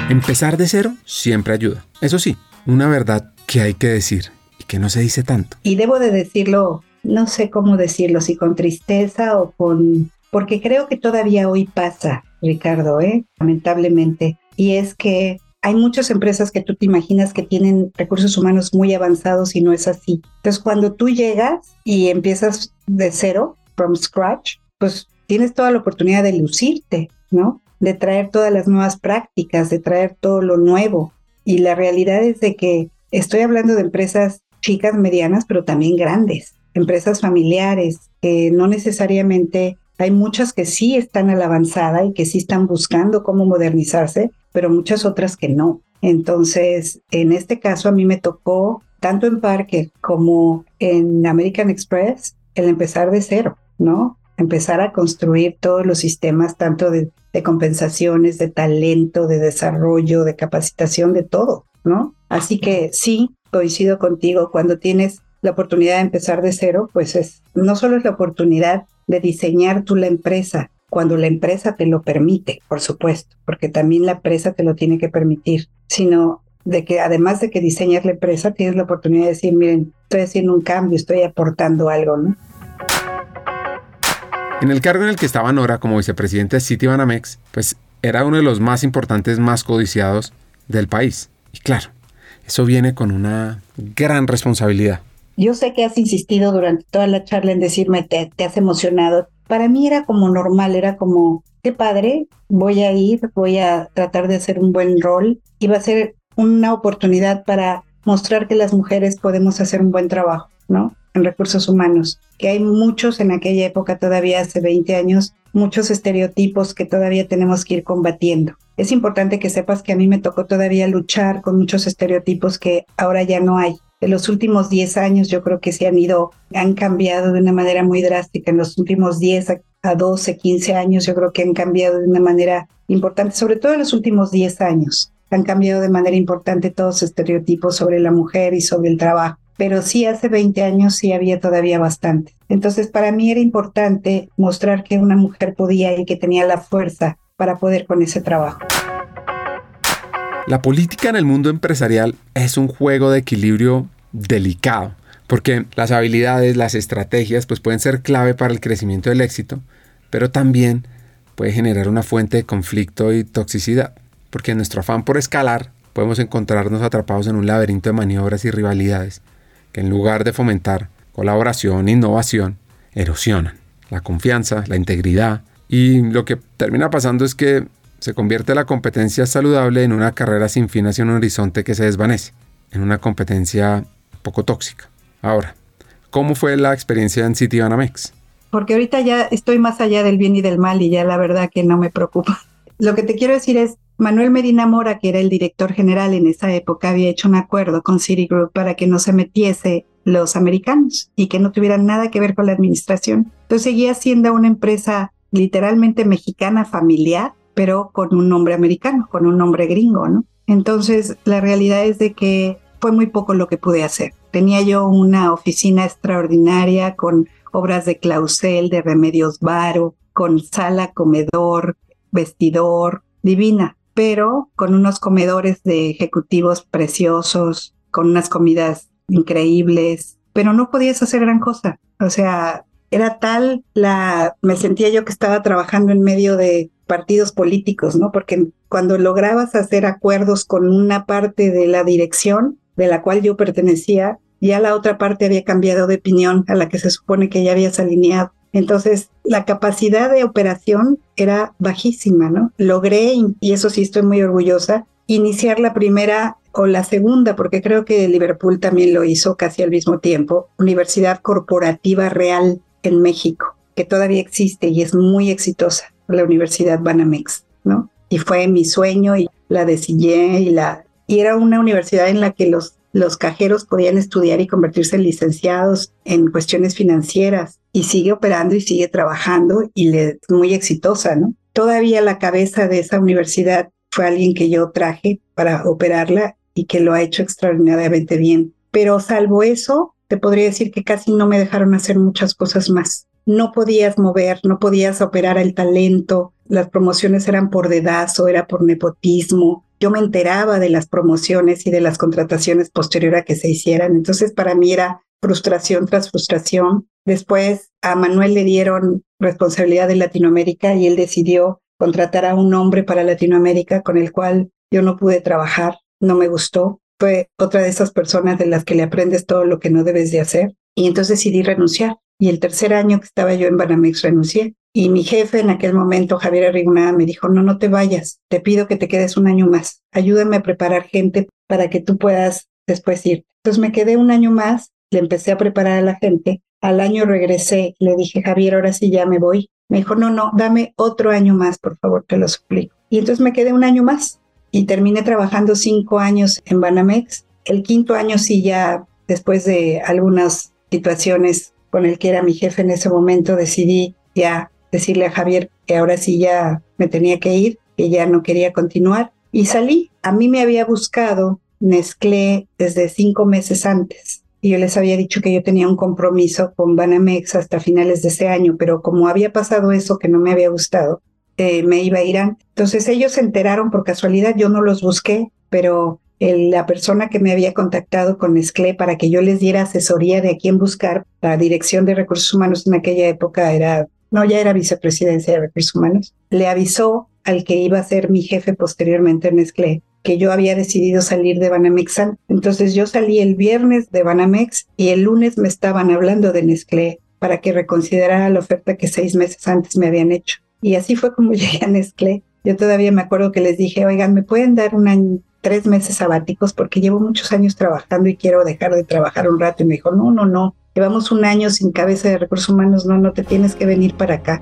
Empezar de cero siempre ayuda. Eso sí, una verdad que hay que decir y que no se dice tanto. Y debo de decirlo, no sé cómo decirlo, si con tristeza o con... porque creo que todavía hoy pasa, Ricardo, ¿eh? lamentablemente. Y es que hay muchas empresas que tú te imaginas que tienen recursos humanos muy avanzados y no es así. Entonces, cuando tú llegas y empiezas de cero, from scratch, pues tienes toda la oportunidad de lucirte, ¿no? De traer todas las nuevas prácticas, de traer todo lo nuevo. Y la realidad es de que estoy hablando de empresas chicas, medianas, pero también grandes, empresas familiares, que no necesariamente hay muchas que sí están a la avanzada y que sí están buscando cómo modernizarse, pero muchas otras que no. Entonces, en este caso a mí me tocó, tanto en Parker como en American Express, el empezar de cero, ¿no? Empezar a construir todos los sistemas, tanto de, compensaciones, de talento, de desarrollo, de capacitación, de todo, ¿no? Así que sí, coincido contigo, cuando tienes la oportunidad de empezar de cero, pues es, no solo es la oportunidad de diseñar tú la empresa, cuando la empresa te lo permite, por supuesto, porque también la empresa te lo tiene que permitir, sino de que además de que diseñas la empresa, tienes la oportunidad de decir, miren, estoy haciendo un cambio, estoy aportando algo, ¿no? En el cargo en el que estaba Nora como vicepresidente de Citibanamex, pues era uno de los más importantes, más codiciados del país. Y claro, eso viene con una gran responsabilidad. Yo sé que has insistido durante toda la charla en decirme, te, te has emocionado, para mí era como normal, era como, qué padre, voy a ir, voy a tratar de hacer un buen rol y va a ser una oportunidad para mostrar que las mujeres podemos hacer un buen trabajo. ¿no? En recursos humanos, que hay muchos en aquella época, todavía hace 20 años, muchos estereotipos que todavía tenemos que ir combatiendo. Es importante que sepas que a mí me tocó todavía luchar con muchos estereotipos que ahora ya no hay. En los últimos 10 años yo creo que se han ido, han cambiado de una manera muy drástica. En los últimos 10 a 12, 15 años yo creo que han cambiado de una manera importante, sobre todo en los últimos 10 años. Han cambiado de manera importante todos los estereotipos sobre la mujer y sobre el trabajo. Pero sí, hace 20 años sí había todavía bastante. Entonces, para mí era importante mostrar que una mujer podía y que tenía la fuerza para poder con ese trabajo. La política en el mundo empresarial es un juego de equilibrio delicado, porque las habilidades, las estrategias, pues pueden ser clave para el crecimiento del éxito, pero también puede generar una fuente de conflicto y toxicidad, porque en nuestro afán por escalar podemos encontrarnos atrapados en un laberinto de maniobras y rivalidades que en lugar de fomentar colaboración e innovación, erosionan la confianza, la integridad, y lo que termina pasando es que se convierte la competencia saludable en una carrera sin fin hacia un horizonte que se desvanece, en una competencia poco tóxica. Ahora, ¿cómo fue la experiencia en City Banamex? Porque ahorita ya estoy más allá del bien y del mal y ya la verdad que no me preocupa. Lo que te quiero decir es, Manuel Medina Mora, que era el director general en esa época, había hecho un acuerdo con Citigroup para que no se metiese los americanos y que no tuvieran nada que ver con la administración. Entonces seguía siendo una empresa literalmente mexicana familiar, pero con un nombre americano, con un nombre gringo, ¿no? Entonces, la realidad es de que fue muy poco lo que pude hacer. Tenía yo una oficina extraordinaria con obras de Clausel, de Remedios Varo, con sala, comedor, vestidor, divina, pero con unos comedores de ejecutivos preciosos, con unas comidas increíbles, pero no podías hacer gran cosa. O sea, era tal la, me sentía yo que estaba trabajando en medio de partidos políticos, ¿no? Porque cuando lograbas hacer acuerdos con una parte de la dirección de la cual yo pertenecía, ya la otra parte había cambiado de opinión a la que se supone que ya habías alineado. Entonces, la capacidad de operación era bajísima, ¿no? Logré, y eso sí estoy muy orgullosa, iniciar la primera o la segunda, porque creo que Liverpool también lo hizo casi al mismo tiempo, Universidad Corporativa Real en México, que todavía existe y es muy exitosa, la Universidad Banamex, ¿no? Y fue mi sueño y la decidí y la y era una universidad en la que los los cajeros podían estudiar y convertirse en licenciados en cuestiones financieras y sigue operando y sigue trabajando y es muy exitosa, ¿no? Todavía la cabeza de esa universidad fue alguien que yo traje para operarla y que lo ha hecho extraordinariamente bien. Pero salvo eso, te podría decir que casi no me dejaron hacer muchas cosas más. No podías mover, no podías operar el talento, las promociones eran por dedazo, era por nepotismo. Yo me enteraba de las promociones y de las contrataciones posterior a que se hicieran. Entonces, para mí era frustración tras frustración. Después a Manuel le dieron responsabilidad de Latinoamérica y él decidió contratar a un hombre para Latinoamérica con el cual yo no pude trabajar, no me gustó fue otra de esas personas de las que le aprendes todo lo que no debes de hacer. Y entonces decidí renunciar. Y el tercer año que estaba yo en Banamex renuncié. Y mi jefe en aquel momento, Javier Arrigunada, me dijo, no, no te vayas, te pido que te quedes un año más. Ayúdame a preparar gente para que tú puedas después ir. Entonces me quedé un año más, le empecé a preparar a la gente. Al año regresé, le dije, Javier, ahora sí ya me voy. Me dijo, no, no, dame otro año más, por favor, te lo suplico. Y entonces me quedé un año más y terminé trabajando cinco años en Banamex. El quinto año sí ya, después de algunas situaciones con el que era mi jefe en ese momento, decidí ya decirle a Javier que ahora sí ya me tenía que ir, que ya no quería continuar. Y salí. A mí me había buscado Nestlé desde cinco meses antes. Y yo les había dicho que yo tenía un compromiso con Banamex hasta finales de ese año, pero como había pasado eso que no me había gustado, eh, me iba a ir Entonces ellos se enteraron por casualidad, yo no los busqué, pero la persona que me había contactado con Nestlé para que yo les diera asesoría de a quién buscar, la dirección de recursos humanos en aquella época era, no, ya era vicepresidencia de recursos humanos, le avisó al que iba a ser mi jefe posteriormente en Nestlé que yo había decidido salir de Banamex. Entonces yo salí el viernes de Banamex y el lunes me estaban hablando de Nestlé para que reconsiderara la oferta que seis meses antes me habían hecho. Y así fue como llegué a Nestlé. Yo todavía me acuerdo que les dije, oigan, ¿me pueden dar un año, tres meses sabáticos? Porque llevo muchos años trabajando y quiero dejar de trabajar un rato. Y me dijo, no, no, no, llevamos un año sin cabeza de recursos humanos, no, no te tienes que venir para acá.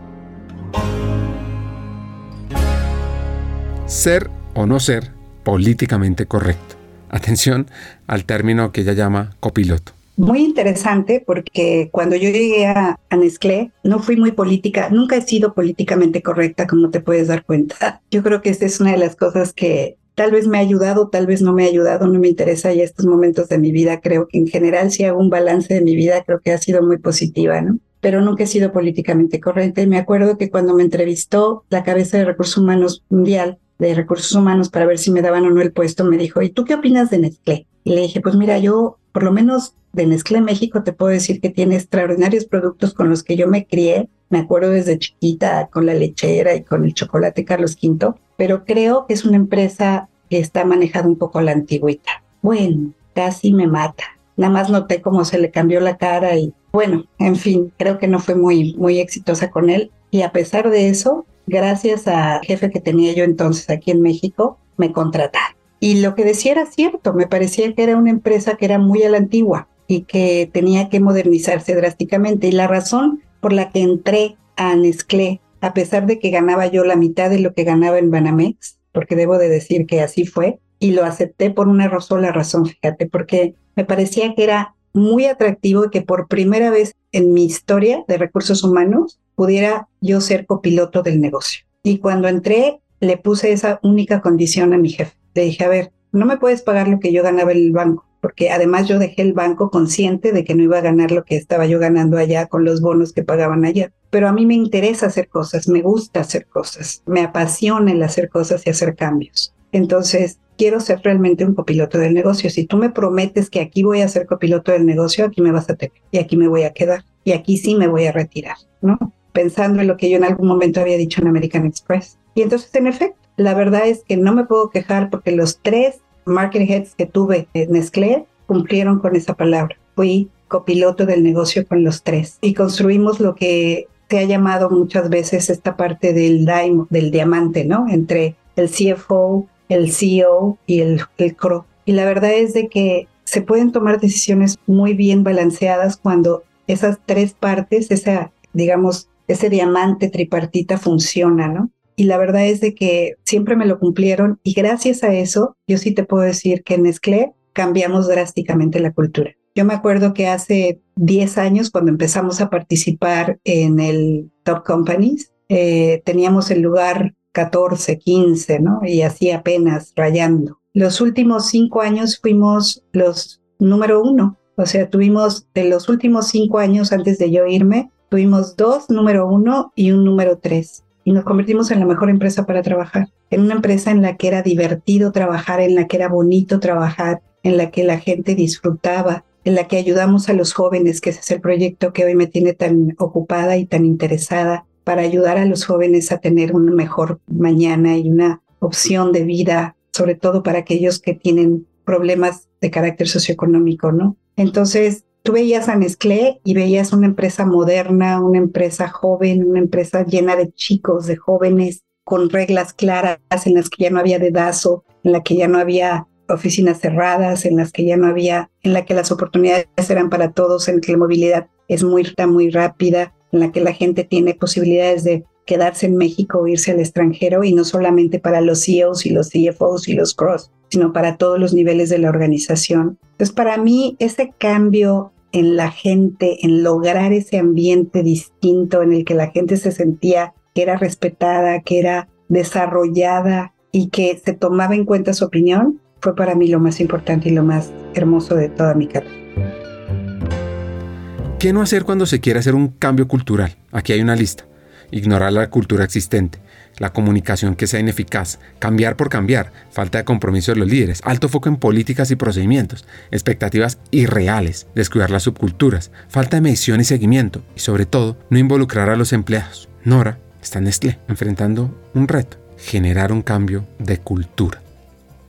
Ser o no ser políticamente correcto. Atención al término que ella llama copiloto. Muy interesante porque cuando yo llegué a, a Nestlé no fui muy política, nunca he sido políticamente correcta como te puedes dar cuenta. Yo creo que esta es una de las cosas que tal vez me ha ayudado, tal vez no me ha ayudado, no me interesa ya estos momentos de mi vida. Creo que en general si hago un balance de mi vida creo que ha sido muy positiva, ¿no? Pero nunca he sido políticamente correcta y me acuerdo que cuando me entrevistó la cabeza de recursos humanos mundial, de recursos humanos para ver si me daban o no el puesto, me dijo, ¿y tú qué opinas de Nestlé? Y le dije, pues mira, yo por lo menos de Nestlé México te puedo decir que tiene extraordinarios productos con los que yo me crié. Me acuerdo desde chiquita con la lechera y con el chocolate Carlos V, pero creo que es una empresa que está manejada un poco a la antigüita. Bueno, casi me mata. Nada más noté cómo se le cambió la cara y bueno, en fin, creo que no fue muy, muy exitosa con él. Y a pesar de eso, gracias al jefe que tenía yo entonces aquí en México, me contrataron. Y lo que decía era cierto, me parecía que era una empresa que era muy a la antigua y que tenía que modernizarse drásticamente. Y la razón por la que entré a Nestlé, a pesar de que ganaba yo la mitad de lo que ganaba en Banamex, porque debo de decir que así fue, y lo acepté por una sola razón, fíjate, porque me parecía que era muy atractivo y que por primera vez en mi historia de recursos humanos pudiera yo ser copiloto del negocio. Y cuando entré, le puse esa única condición a mi jefe. Le dije, a ver, no me puedes pagar lo que yo ganaba en el banco, porque además yo dejé el banco consciente de que no iba a ganar lo que estaba yo ganando allá con los bonos que pagaban allá. Pero a mí me interesa hacer cosas, me gusta hacer cosas, me apasiona el hacer cosas y hacer cambios. Entonces, quiero ser realmente un copiloto del negocio. Si tú me prometes que aquí voy a ser copiloto del negocio, aquí me vas a tener y aquí me voy a quedar y aquí sí me voy a retirar, ¿no? Pensando en lo que yo en algún momento había dicho en American Express. Y entonces, en efecto, la verdad es que no me puedo quejar porque los tres market heads que tuve en Nestlé cumplieron con esa palabra. Fui copiloto del negocio con los tres y construimos lo que se ha llamado muchas veces esta parte del, del diamante, ¿no? Entre el CFO, el CEO y el, el CRO. Y la verdad es de que se pueden tomar decisiones muy bien balanceadas cuando esas tres partes, esa, digamos, ese diamante tripartita funciona, ¿no? Y la verdad es de que siempre me lo cumplieron y gracias a eso, yo sí te puedo decir que en Nestlé cambiamos drásticamente la cultura. Yo me acuerdo que hace 10 años, cuando empezamos a participar en el Top Companies, eh, teníamos el lugar 14, 15, ¿no? Y así apenas rayando. Los últimos cinco años fuimos los número uno. O sea, tuvimos de los últimos cinco años antes de yo irme, tuvimos dos número uno y un número tres. Y nos convertimos en la mejor empresa para trabajar. En una empresa en la que era divertido trabajar, en la que era bonito trabajar, en la que la gente disfrutaba, en la que ayudamos a los jóvenes, que ese es el proyecto que hoy me tiene tan ocupada y tan interesada para ayudar a los jóvenes a tener una mejor mañana y una opción de vida, sobre todo para aquellos que tienen problemas de carácter socioeconómico, ¿no? Entonces, tú veías a Nestlé y veías una empresa moderna, una empresa joven, una empresa llena de chicos, de jóvenes, con reglas claras, en las que ya no había dedazo, en la que ya no había oficinas cerradas, en las que ya no había, en la que las oportunidades eran para todos, en que la movilidad es muy, muy rápida, en la que la gente tiene posibilidades de quedarse en México o irse al extranjero y no solamente para los CEOs y los CFOs y los cross, sino para todos los niveles de la organización. Entonces, para mí, ese cambio en la gente, en lograr ese ambiente distinto en el que la gente se sentía que era respetada, que era desarrollada y que se tomaba en cuenta su opinión, fue para mí lo más importante y lo más hermoso de toda mi carrera. ¿Qué no hacer cuando se quiere hacer un cambio cultural? Aquí hay una lista. Ignorar la cultura existente, la comunicación que sea ineficaz, cambiar por cambiar, falta de compromiso de los líderes, alto foco en políticas y procedimientos, expectativas irreales, descuidar las subculturas, falta de medición y seguimiento y sobre todo no involucrar a los empleados. Nora está en Nestlé enfrentando un reto, generar un cambio de cultura.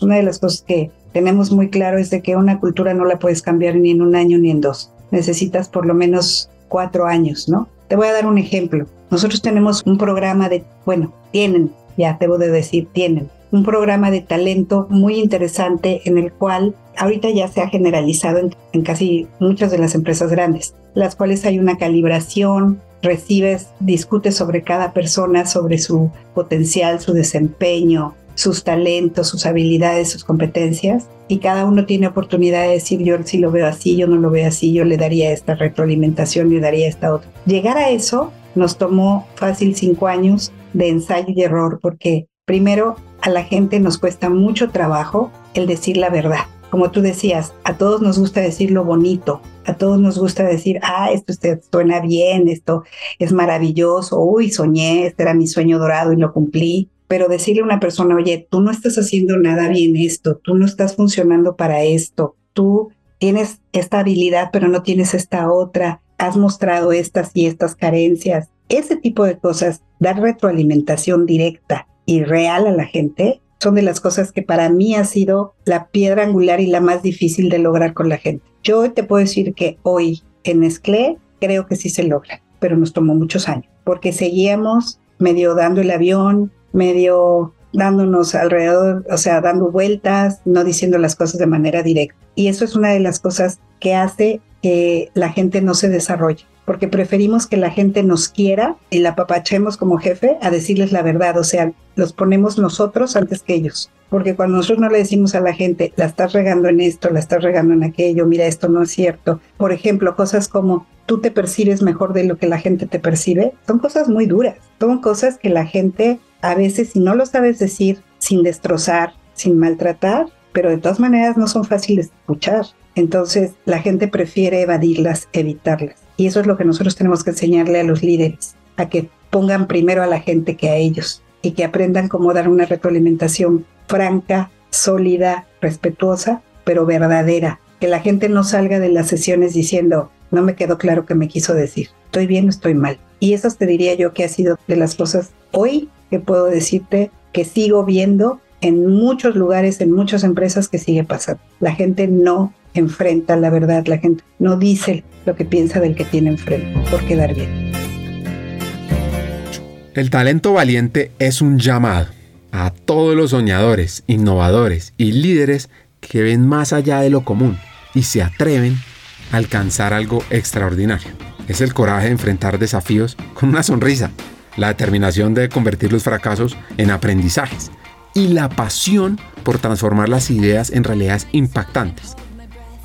Una de las cosas que tenemos muy claro es de que una cultura no la puedes cambiar ni en un año ni en dos necesitas por lo menos cuatro años, ¿no? Te voy a dar un ejemplo. Nosotros tenemos un programa de, bueno, tienen, ya debo de decir, tienen un programa de talento muy interesante en el cual ahorita ya se ha generalizado en, casi muchas de las empresas grandes, las cuales hay una calibración, recibes, discutes sobre cada persona, sobre su potencial, su desempeño, sus talentos, sus habilidades, sus competencias, y cada uno tiene oportunidad de decir yo sí lo veo así, yo no lo veo así, yo le daría esta retroalimentación, le daría esta otra. Llegar a eso nos tomó fácil cinco años de ensayo y error, porque primero a la gente nos cuesta mucho trabajo el decir la verdad. Como tú decías, a todos nos gusta decir lo bonito, a todos nos gusta decir, ah, esto suena bien, esto es maravilloso, uy, soñé, este era mi sueño dorado y lo cumplí. Pero decirle a una persona, oye, tú no estás haciendo nada bien esto, tú no estás funcionando para esto, tú tienes esta habilidad pero no tienes esta otra, has mostrado estas y estas carencias. Ese tipo de cosas, dar retroalimentación directa y real a la gente, son de las cosas que para mí ha sido la piedra angular y la más difícil de lograr con la gente. Yo te puedo decir que hoy en Esclé creo que sí se logra, pero nos tomó muchos años, porque seguíamos medio dando el avión, medio dándonos alrededor, o sea, dando vueltas, no diciendo las cosas de manera directa. Y eso es una de las cosas que hace que la gente no se desarrolle porque preferimos que la gente nos quiera y la papachemos como jefe a decirles la verdad, o sea, los ponemos nosotros antes que ellos. Porque cuando nosotros no le decimos a la gente, la estás regando en esto, la estás regando en aquello, mira, esto no es cierto. Por ejemplo, cosas como tú te percibes mejor de lo que la gente te percibe, son cosas muy duras. Son cosas que la gente a veces, si no lo sabes decir sin destrozar, sin maltratar, pero de todas maneras no son fáciles de escuchar. Entonces la gente prefiere evadirlas, evitarlas. Y eso es lo que nosotros tenemos que enseñarle a los líderes, a que pongan primero a la gente que a ellos y que aprendan cómo dar una retroalimentación franca, sólida, respetuosa, pero verdadera. Que la gente no salga de las sesiones diciendo, no me quedó claro qué me quiso decir, estoy bien o estoy mal. Y eso te diría yo que ha sido de las cosas hoy que puedo decirte que sigo viendo en muchos lugares, en muchas empresas que sigue pasando. La gente no enfrenta la verdad, la gente no dice lo que piensa del que tiene enfrente por quedar bien. El talento valiente es un llamado a todos los soñadores, innovadores y líderes que ven más allá de lo común y se atreven a alcanzar algo extraordinario. Es el coraje de enfrentar desafíos con una sonrisa, la determinación de convertir los fracasos en aprendizajes y la pasión por transformar las ideas en realidades impactantes.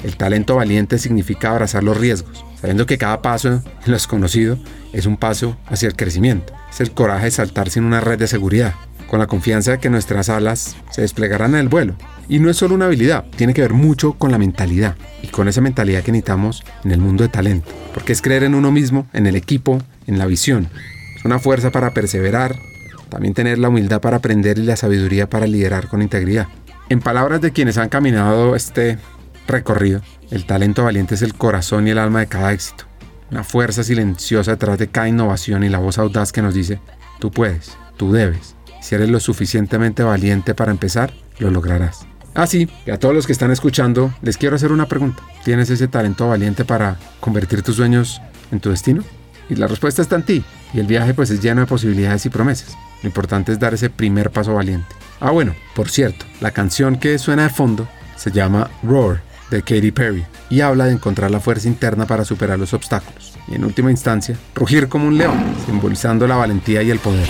El talento valiente significa abrazar los riesgos, sabiendo que cada paso en lo desconocido es un paso hacia el crecimiento. Es el coraje de saltar sin una red de seguridad, con la confianza de que nuestras alas se desplegarán en el vuelo. Y no es solo una habilidad, tiene que ver mucho con la mentalidad y con esa mentalidad que necesitamos en el mundo de talento, porque es creer en uno mismo, en el equipo, en la visión. Es una fuerza para perseverar, también tener la humildad para aprender y la sabiduría para liderar con integridad. En palabras de quienes han caminado este recorrido, el talento valiente es el corazón y el alma de cada éxito. Una fuerza silenciosa detrás de cada innovación y la voz audaz que nos dice, tú puedes, tú debes. Si eres lo suficientemente valiente para empezar, lo lograrás. Así ah, y a todos los que están escuchando, les quiero hacer una pregunta. ¿Tienes ese talento valiente para convertir tus sueños en tu destino? Y la respuesta está en ti. Y el viaje pues es lleno de posibilidades y promesas. Lo importante es dar ese primer paso valiente. Ah, bueno, por cierto, la canción que suena de fondo se llama Roar de Katy Perry y habla de encontrar la fuerza interna para superar los obstáculos y en última instancia rugir como un león, simbolizando la valentía y el poder.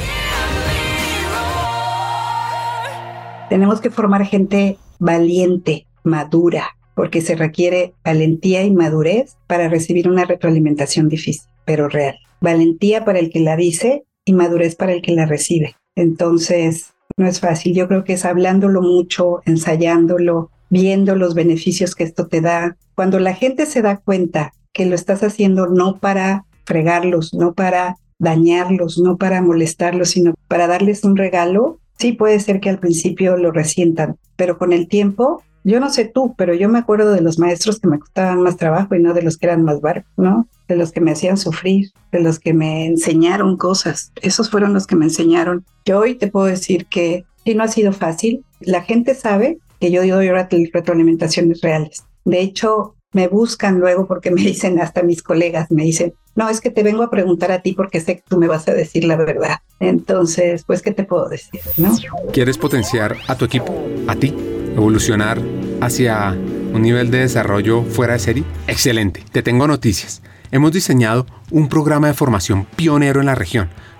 Tenemos que formar gente valiente, madura, porque se requiere valentía y madurez para recibir una retroalimentación difícil, pero real. Valentía para el que la dice y madurez para el que la recibe. Entonces, no es fácil. Yo creo que es hablándolo mucho, ensayándolo, viendo los beneficios que esto te da. Cuando la gente se da cuenta que lo estás haciendo no para fregarlos, no para dañarlos, no para molestarlos, sino para darles un regalo, sí puede ser que al principio lo resientan, pero con el tiempo, yo no sé tú, pero yo me acuerdo de los maestros que me costaban más trabajo y no de los que eran más barcos, ¿no? De los que me hacían sufrir, de los que me enseñaron cosas. Esos fueron los que me enseñaron. Yo hoy te puedo decir que sí no ha sido fácil. La gente sabe que yo doy retroalimentaciones reales. De hecho, me buscan luego porque me dicen hasta mis colegas, me dicen, no, es que te vengo a preguntar a ti porque sé que tú me vas a decir la verdad. Entonces, pues, ¿qué te puedo decir? ¿no? ¿Quieres potenciar a tu equipo, a ti, evolucionar hacia un nivel de desarrollo fuera de serie? Excelente, te tengo noticias. Hemos diseñado un programa de formación pionero en la región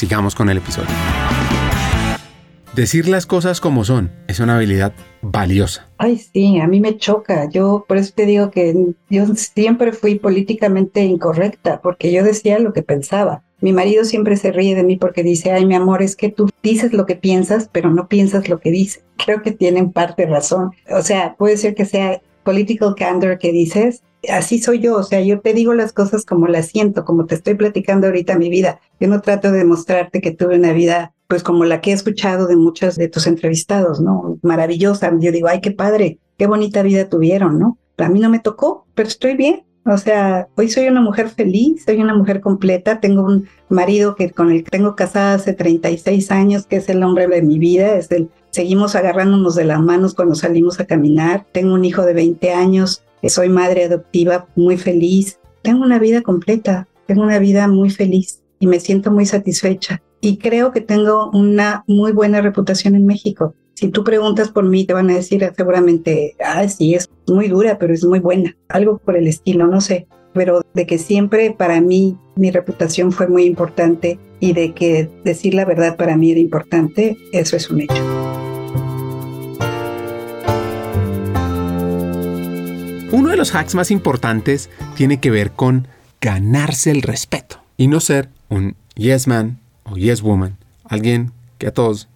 Sigamos con el episodio. Decir las cosas como son es una habilidad valiosa. Ay, sí, a mí me choca. Yo por eso te digo que yo siempre fui políticamente incorrecta, porque yo decía lo que pensaba. Mi marido siempre se ríe de mí porque dice, ay, mi amor, es que tú dices lo que piensas, pero no piensas lo que dices. Creo que tienen parte razón. O sea, puede ser que sea political candor que dices, así soy yo, o sea, yo te digo las cosas como las siento, como te estoy platicando ahorita mi vida. Yo no trato de demostrarte que tuve una vida pues como la que he escuchado de muchos de tus entrevistados, ¿no? Maravillosa. Yo digo, ay, qué padre, qué bonita vida tuvieron, ¿no? A mí no me tocó, pero estoy bien. O sea, hoy soy una mujer feliz, soy una mujer completa, tengo un marido que con el que tengo casada hace 36 años, que es el hombre de mi vida, es el seguimos agarrándonos de las manos cuando salimos a caminar, tengo un hijo de 20 años, soy madre adoptiva muy feliz, tengo una vida completa, tengo una vida muy feliz y me siento muy satisfecha. Y creo que tengo una muy buena reputación en México. Si tú preguntas por mí, te van a decir seguramente, ah, sí, es muy dura, pero es muy buena. Algo por el estilo, no sé. Pero de que siempre para mí mi reputación fue muy importante y de que decir la verdad para mí era importante, eso es un hecho. Uno de los hacks más importantes tiene que ver con ganarse el respeto y no ser un yes man o yes woman, alguien que a todos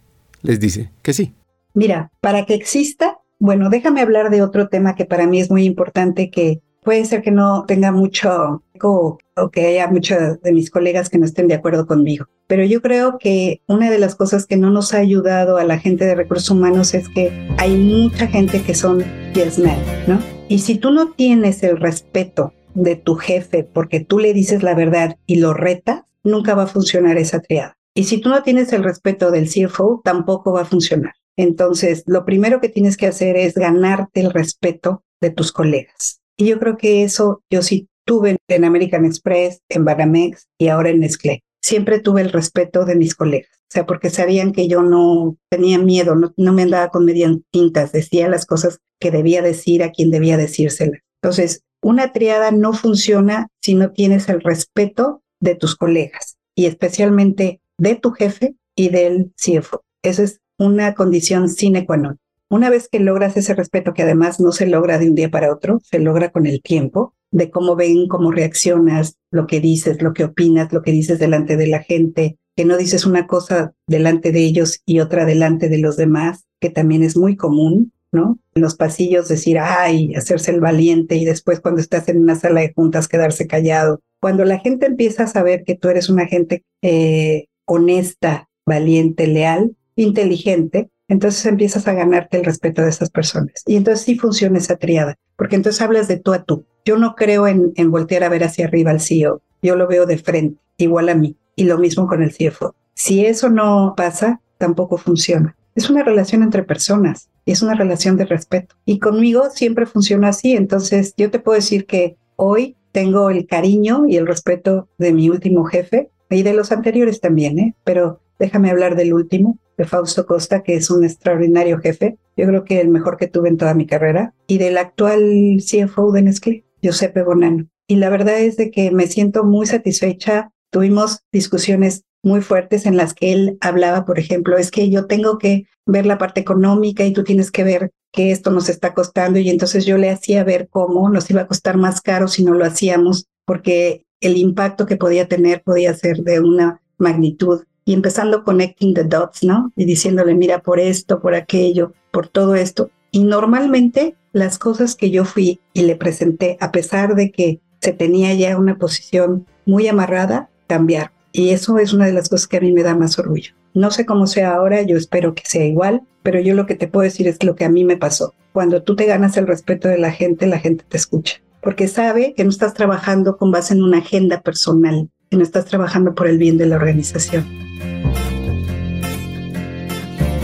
les dice que sí. Mira, para que exista, bueno, déjame hablar de otro tema que para mí es muy importante, que puede ser que no tenga mucho eco o que haya muchos de mis colegas que no estén de acuerdo conmigo. Pero yo creo que una de las cosas que no nos ha ayudado a la gente de recursos humanos es que hay mucha gente que son yes men, ¿no? Y si tú no tienes el respeto de tu jefe porque tú le dices la verdad y lo retas, nunca va a funcionar esa triada. Y si tú no tienes el respeto del CFO, tampoco va a funcionar. Entonces, lo primero que tienes que hacer es ganarte el respeto de tus colegas. Y yo creo que eso yo sí tuve en American Express, en Banamex y ahora en Nestlé. Siempre tuve el respeto de mis colegas. O sea, porque sabían que yo no tenía miedo, no, me andaba con medias tintas, decía las cosas que debía decir a quien debía decírselas. Entonces, una triada no funciona si no tienes el respeto de tus colegas y especialmente de tu jefe y del CFO. Esa es una condición sine qua non. Una vez que logras ese respeto, que además no se logra de un día para otro, se logra con el tiempo, de cómo ven, cómo reaccionas, lo que dices, lo que opinas, lo que dices delante de la gente, que no dices una cosa delante de ellos y otra delante de los demás, que también es muy común, ¿no? En los pasillos decir, ay, hacerse el valiente y después cuando estás en una sala de juntas quedarse callado. Cuando la gente empieza a saber que tú eres una gente eh, honesta, valiente, leal, inteligente, entonces empiezas a ganarte el respeto de esas personas. Y entonces sí funciona esa triada, porque entonces hablas de tú a tú. Yo no creo en, en voltear a ver hacia arriba al CEO, yo lo veo de frente, igual a mí, y lo mismo con el CFO. Si eso no pasa, tampoco funciona. Es una relación entre personas y es una relación de respeto. Y conmigo siempre funciona así, entonces yo te puedo decir que hoy tengo el cariño y el respeto de mi último jefe y de los anteriores también, ¿eh? pero déjame hablar del último, de Fausto Costa, que es un extraordinario jefe, yo creo que el mejor que tuve en toda mi carrera, y del actual CFO de Nestlé, Giuseppe Bonanno. Y la verdad es de que me siento muy satisfecha. Tuvimos discusiones muy fuertes en las que él hablaba, por ejemplo, es que yo tengo que ver la parte económica y tú tienes que ver que esto nos está costando y entonces yo le hacía ver cómo nos iba a costar más caro si no lo hacíamos, porque el impacto que podía tener podía ser de una magnitud y empezando connecting the dots, ¿no? Y diciéndole, mira, por esto, por aquello, por todo esto. Y normalmente las cosas que yo fui y le presenté, a pesar de que se tenía ya una posición muy amarrada, cambiar. Y eso es una de las cosas que a mí me da más orgullo. No sé cómo sea ahora, yo espero que sea igual, pero yo lo que te puedo decir es lo que a mí me pasó. Cuando tú te ganas el respeto de la gente, la gente te escucha, porque sabe que no estás trabajando con base en una agenda personal, que no estás trabajando por el bien de la organización.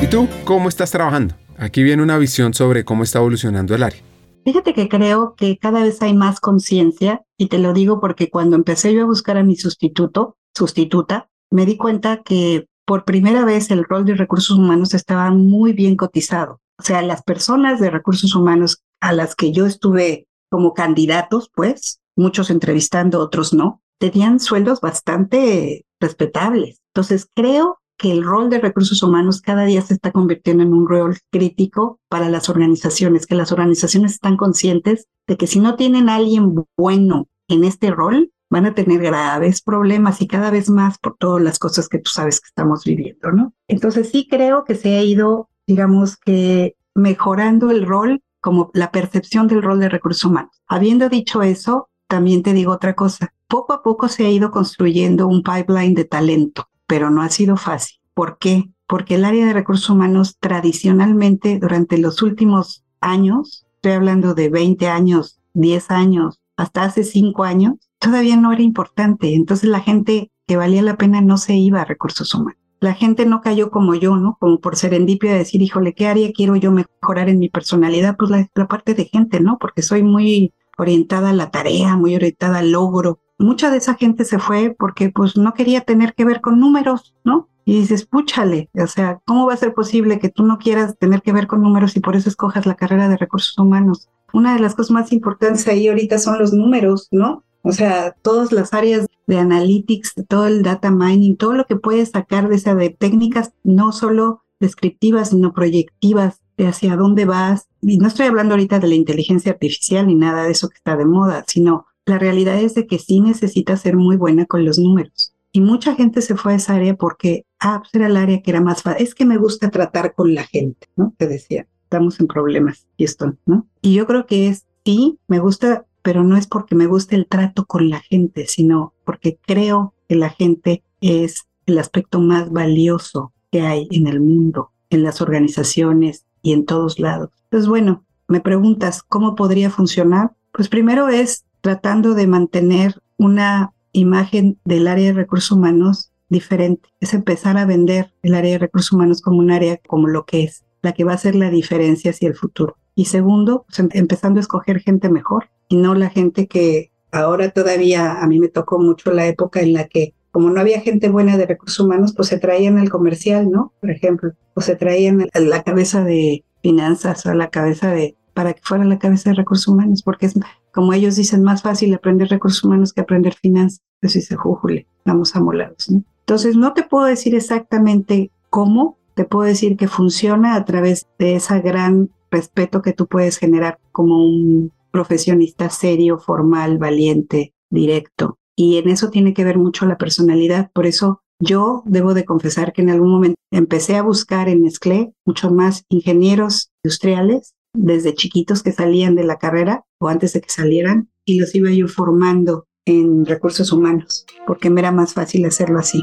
¿Y tú cómo estás trabajando? Aquí viene una visión sobre cómo está evolucionando el área. Fíjate que creo que cada vez hay más conciencia y te lo digo porque cuando empecé yo a buscar a mi sustituto, sustituta, me di cuenta que por primera vez el rol de recursos humanos estaba muy bien cotizado. O sea, las personas de recursos humanos a las que yo estuve como candidatos, pues, muchos entrevistando, otros no, tenían sueldos bastante respetables. Entonces, creo que el rol de recursos humanos cada día se está convirtiendo en un rol crítico para las organizaciones, que las organizaciones están conscientes de que si no tienen a alguien bueno en este rol, van a tener graves problemas y cada vez más por todas las cosas que tú sabes que estamos viviendo, ¿no? Entonces sí creo que se ha ido, digamos que mejorando el rol como la percepción del rol de recursos humanos. Habiendo dicho eso, también te digo otra cosa. Poco a poco se ha ido construyendo un pipeline de talento pero no ha sido fácil. ¿Por qué? Porque el área de recursos humanos tradicionalmente durante los últimos años, estoy hablando de 20 años, 10 años, hasta hace 5 años, todavía no era importante. Entonces la gente que valía la pena no se iba a recursos humanos. La gente no cayó como yo, ¿no? Como por serendipio de decir, híjole, ¿qué área quiero yo mejorar en mi personalidad? Pues la, la parte de gente, ¿no? Porque soy muy orientada a la tarea, muy orientada al logro, mucha de esa gente se fue porque pues no quería tener que ver con números, ¿no? Y dices, púchale, o sea, ¿cómo va a ser posible que tú no quieras tener que ver con números y por eso escojas la carrera de recursos humanos? Una de las cosas más importantes ahí ahorita son los números, ¿no? O sea, todas las áreas de analytics, todo el data mining, todo lo que puedes sacar de esa de técnicas no solo descriptivas, sino proyectivas, de hacia dónde vas. Y no estoy hablando ahorita de la inteligencia artificial ni nada de eso que está de moda, sino la realidad es de que sí necesitas ser muy buena con los números. Y mucha gente se fue a esa área porque, ah, pues era el área que era más fácil. Es que me gusta tratar con la gente, ¿no? Te decía, estamos en problemas, y esto, ¿no? Y yo creo que es, sí, me gusta, pero no es porque me guste el trato con la gente, sino porque creo que la gente es el aspecto más valioso que hay en el mundo, en las organizaciones y en todos lados. Entonces, bueno, me preguntas, ¿cómo podría funcionar? Pues primero es tratando de mantener una imagen del área de recursos humanos diferente. Es empezar a vender el área de recursos humanos como un área como lo que es, la que va a hacer la diferencia hacia el futuro. Y segundo, pues, em, empezando a escoger gente mejor y no la gente que ahora todavía a mí me tocó mucho la época en la que como no había gente buena de recursos humanos, pues se traían al comercial, ¿no? Por ejemplo, o se traían a la cabeza de finanzas o a la cabeza de, para que fuera la cabeza de recursos humanos, porque es, como ellos dicen, más fácil aprender recursos humanos que aprender finanzas. Pues dice, jújule, vamos a molados, ¿no? Entonces, no te puedo decir exactamente cómo, te puedo decir que funciona a través de ese gran respeto que tú puedes generar como un profesionista serio, formal, valiente, directo. Y en eso tiene que ver mucho la personalidad. Por eso yo debo de confesar que en algún momento empecé a buscar en Nestlé mucho más ingenieros industriales desde chiquitos que salían de la carrera o antes de que salieran y los iba yo formando en recursos humanos porque me era más fácil hacerlo así.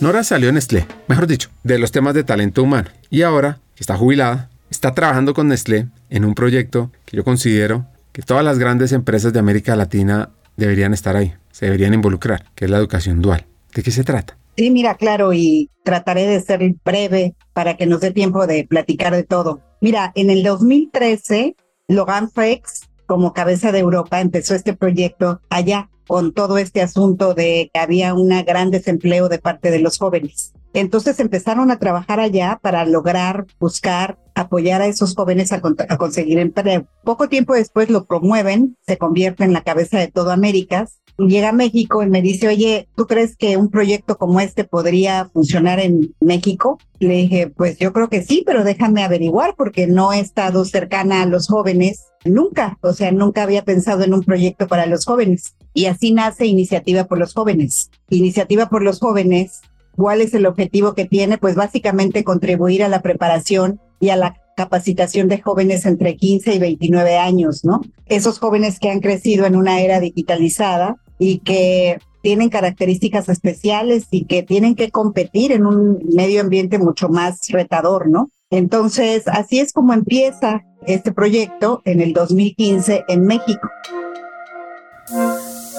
Nora salió en Nestlé, mejor dicho, de los temas de talento humano y ahora está jubilada, está trabajando con Nestlé en un proyecto que yo considero que todas las grandes empresas de América Latina deberían estar ahí, se deberían involucrar, que es la educación dual. ¿De qué se trata? Sí, mira, claro, y trataré de ser breve para que nos dé tiempo de platicar de todo. Mira, en el 2013, Logan Frex, como cabeza de Europa, empezó este proyecto allá con todo este asunto de que había un gran desempleo de parte de los jóvenes. Entonces empezaron a trabajar allá para lograr, buscar, apoyar a esos jóvenes a, conseguir empleo. Poco tiempo después lo promueven, se convierte en la cabeza de todo América. Llega a México y me dice, oye, ¿tú crees que un proyecto como este podría funcionar en México? Le dije, pues yo creo que sí, pero déjame averiguar porque no he estado cercana a los jóvenes nunca, o sea, nunca había pensado en un proyecto para los jóvenes. Y así nace Iniciativa por los Jóvenes. Iniciativa por los Jóvenes ¿Cuál es el objetivo que tiene? Pues básicamente contribuir a la preparación y a la capacitación de jóvenes entre 15 y 29 años, ¿no? Esos jóvenes que han crecido en una era digitalizada y que tienen características especiales y que tienen que competir en un medio ambiente mucho más retador, ¿no? Entonces, así es como empieza este proyecto en el 2015 en México.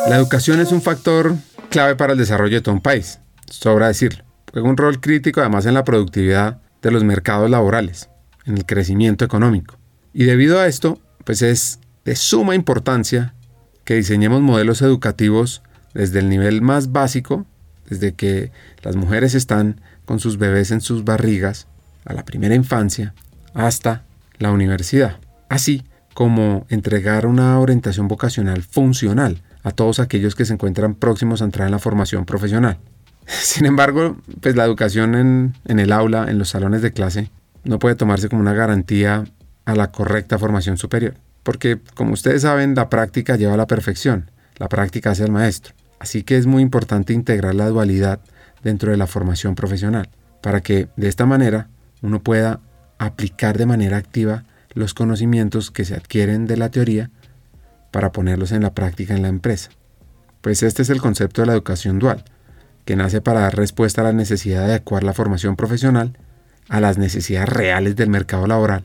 La educación es un factor clave para el desarrollo de todo un país sobra decirlo. Juega un rol crítico además en la productividad de los mercados laborales, en el crecimiento económico. Y debido a esto, pues es de suma importancia que diseñemos modelos educativos desde el nivel más básico, desde que las mujeres están con sus bebés en sus barrigas, a la primera infancia, hasta la universidad. Así como entregar una orientación vocacional funcional a todos aquellos que se encuentran próximos a entrar en la formación profesional. Sin embargo, pues la educación en, en el aula, en los salones de clase, no puede tomarse como una garantía a la correcta formación superior. Porque, como ustedes saben, la práctica lleva a la perfección, la práctica hace al maestro. Así que es muy importante integrar la dualidad dentro de la formación profesional, para que de esta manera uno pueda aplicar de manera activa los conocimientos que se adquieren de la teoría para ponerlos en la práctica en la empresa. Pues este es el concepto de la educación dual, que nace para dar respuesta a la necesidad de adecuar la formación profesional a las necesidades reales del mercado laboral,